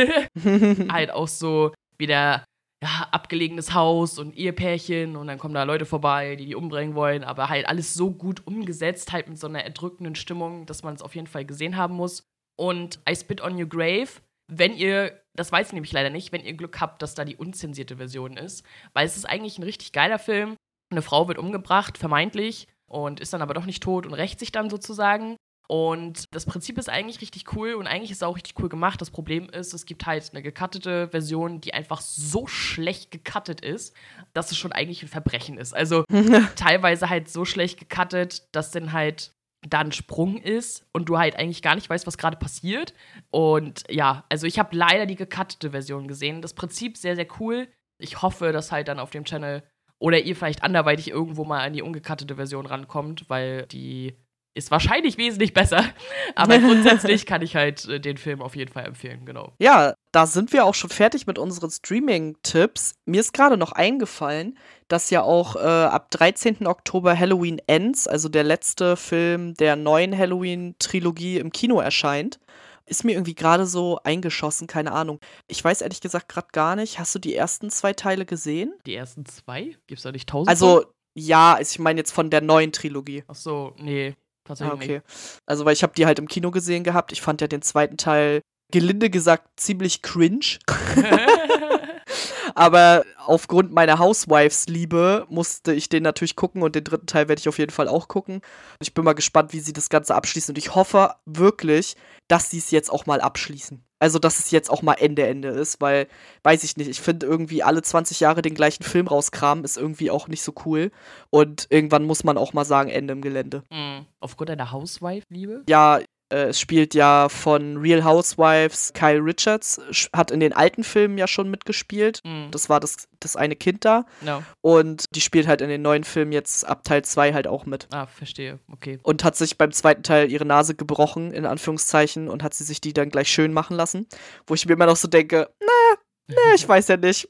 [LAUGHS] halt auch so wieder ja, abgelegenes Haus und Ehepärchen und dann kommen da Leute vorbei, die die umbringen wollen, aber halt alles so gut umgesetzt, halt mit so einer erdrückenden Stimmung, dass man es auf jeden Fall gesehen haben muss. Und I Spit on Your Grave, wenn ihr, das weiß ich nämlich leider nicht, wenn ihr Glück habt, dass da die unzensierte Version ist, weil es ist eigentlich ein richtig geiler Film. Eine Frau wird umgebracht, vermeintlich, und ist dann aber doch nicht tot und rächt sich dann sozusagen. Und das Prinzip ist eigentlich richtig cool und eigentlich ist es auch richtig cool gemacht. Das Problem ist, es gibt halt eine gecuttete Version, die einfach so schlecht gecuttet ist, dass es schon eigentlich ein Verbrechen ist. Also [LAUGHS] teilweise halt so schlecht gecuttet, dass dann halt da ein Sprung ist und du halt eigentlich gar nicht weißt, was gerade passiert. Und ja, also ich habe leider die gecuttete Version gesehen. Das Prinzip sehr, sehr cool. Ich hoffe, dass halt dann auf dem Channel oder ihr vielleicht anderweitig irgendwo mal an die ungecuttete Version rankommt, weil die ist wahrscheinlich wesentlich besser. [LAUGHS] Aber grundsätzlich kann ich halt äh, den Film auf jeden Fall empfehlen, genau. Ja, da sind wir auch schon fertig mit unseren Streaming-Tipps. Mir ist gerade noch eingefallen, dass ja auch äh, ab 13. Oktober Halloween Ends, also der letzte Film der neuen Halloween-Trilogie im Kino erscheint. Ist mir irgendwie gerade so eingeschossen, keine Ahnung. Ich weiß ehrlich gesagt gerade gar nicht. Hast du die ersten zwei Teile gesehen? Die ersten zwei? Gibt's da nicht tausend? Also, ja, ich meine jetzt von der neuen Trilogie. Ach so, nee, tatsächlich ah, okay. Also, weil ich habe die halt im Kino gesehen gehabt. Ich fand ja den zweiten Teil gelinde gesagt ziemlich cringe. [LAUGHS] Aber aufgrund meiner Housewives-Liebe musste ich den natürlich gucken und den dritten Teil werde ich auf jeden Fall auch gucken. Ich bin mal gespannt, wie sie das Ganze abschließen und ich hoffe wirklich, dass sie es jetzt auch mal abschließen. Also, dass es jetzt auch mal Ende Ende ist, weil, weiß ich nicht, ich finde irgendwie alle 20 Jahre den gleichen Film rauskramen, ist irgendwie auch nicht so cool. Und irgendwann muss man auch mal sagen, Ende im Gelände. Mhm. Aufgrund deiner Housewife-Liebe? Ja, es spielt ja von Real Housewives Kyle Richards, hat in den alten Filmen ja schon mitgespielt. Mhm. Das war das, das eine Kind da. No. Und die spielt halt in den neuen Filmen jetzt ab Teil 2 halt auch mit. Ah, verstehe, okay. Und hat sich beim zweiten Teil ihre Nase gebrochen, in Anführungszeichen, und hat sie sich die dann gleich schön machen lassen. Wo ich mir immer noch so denke, na, na, ich weiß ja nicht.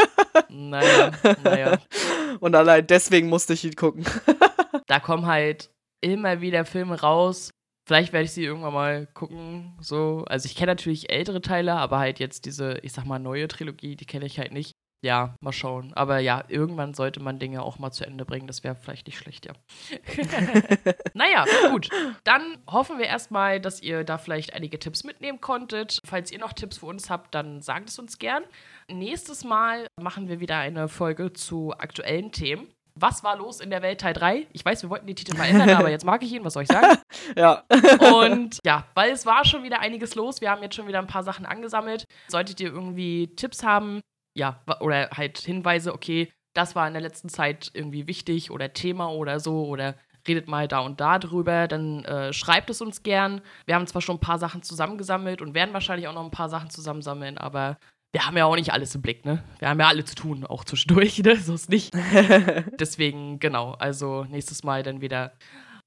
[LAUGHS] naja, naja. Und allein deswegen musste ich ihn gucken. [LAUGHS] da kommen halt immer wieder Filme raus, Vielleicht werde ich sie irgendwann mal gucken. So. Also ich kenne natürlich ältere Teile, aber halt jetzt diese, ich sag mal, neue Trilogie, die kenne ich halt nicht. Ja, mal schauen. Aber ja, irgendwann sollte man Dinge auch mal zu Ende bringen. Das wäre vielleicht nicht schlecht, ja. [LAUGHS] naja, gut. Dann hoffen wir erstmal, dass ihr da vielleicht einige Tipps mitnehmen konntet. Falls ihr noch Tipps für uns habt, dann sagt es uns gern. Nächstes Mal machen wir wieder eine Folge zu aktuellen Themen. Was war los in der Welt Teil 3? Ich weiß, wir wollten den Titel mal ändern, aber jetzt mag ich ihn, was soll ich sagen? [LAUGHS] ja. Und ja, weil es war schon wieder einiges los. Wir haben jetzt schon wieder ein paar Sachen angesammelt. Solltet ihr irgendwie Tipps haben, ja, oder halt Hinweise, okay, das war in der letzten Zeit irgendwie wichtig oder Thema oder so oder redet mal da und da drüber, dann äh, schreibt es uns gern. Wir haben zwar schon ein paar Sachen zusammengesammelt und werden wahrscheinlich auch noch ein paar Sachen zusammensammeln, aber wir haben ja auch nicht alles im Blick, ne? Wir haben ja alle zu tun, auch zwischendurch, [LAUGHS] ne? So ist nicht. [LAUGHS] Deswegen, genau, also nächstes Mal dann wieder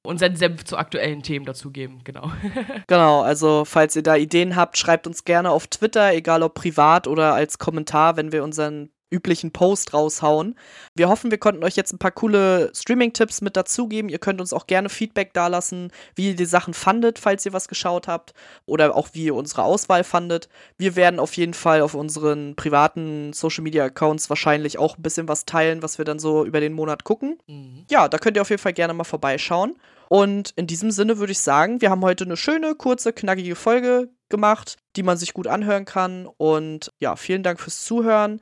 unseren Senf zu aktuellen Themen dazugeben, genau. [LAUGHS] genau, also falls ihr da Ideen habt, schreibt uns gerne auf Twitter, egal ob privat oder als Kommentar, wenn wir unseren üblichen Post raushauen. Wir hoffen, wir konnten euch jetzt ein paar coole Streaming-Tipps mit dazugeben. Ihr könnt uns auch gerne Feedback dalassen, wie ihr die Sachen fandet, falls ihr was geschaut habt oder auch wie ihr unsere Auswahl fandet. Wir werden auf jeden Fall auf unseren privaten Social-Media-Accounts wahrscheinlich auch ein bisschen was teilen, was wir dann so über den Monat gucken. Mhm. Ja, da könnt ihr auf jeden Fall gerne mal vorbeischauen. Und in diesem Sinne würde ich sagen, wir haben heute eine schöne, kurze, knackige Folge gemacht, die man sich gut anhören kann. Und ja, vielen Dank fürs Zuhören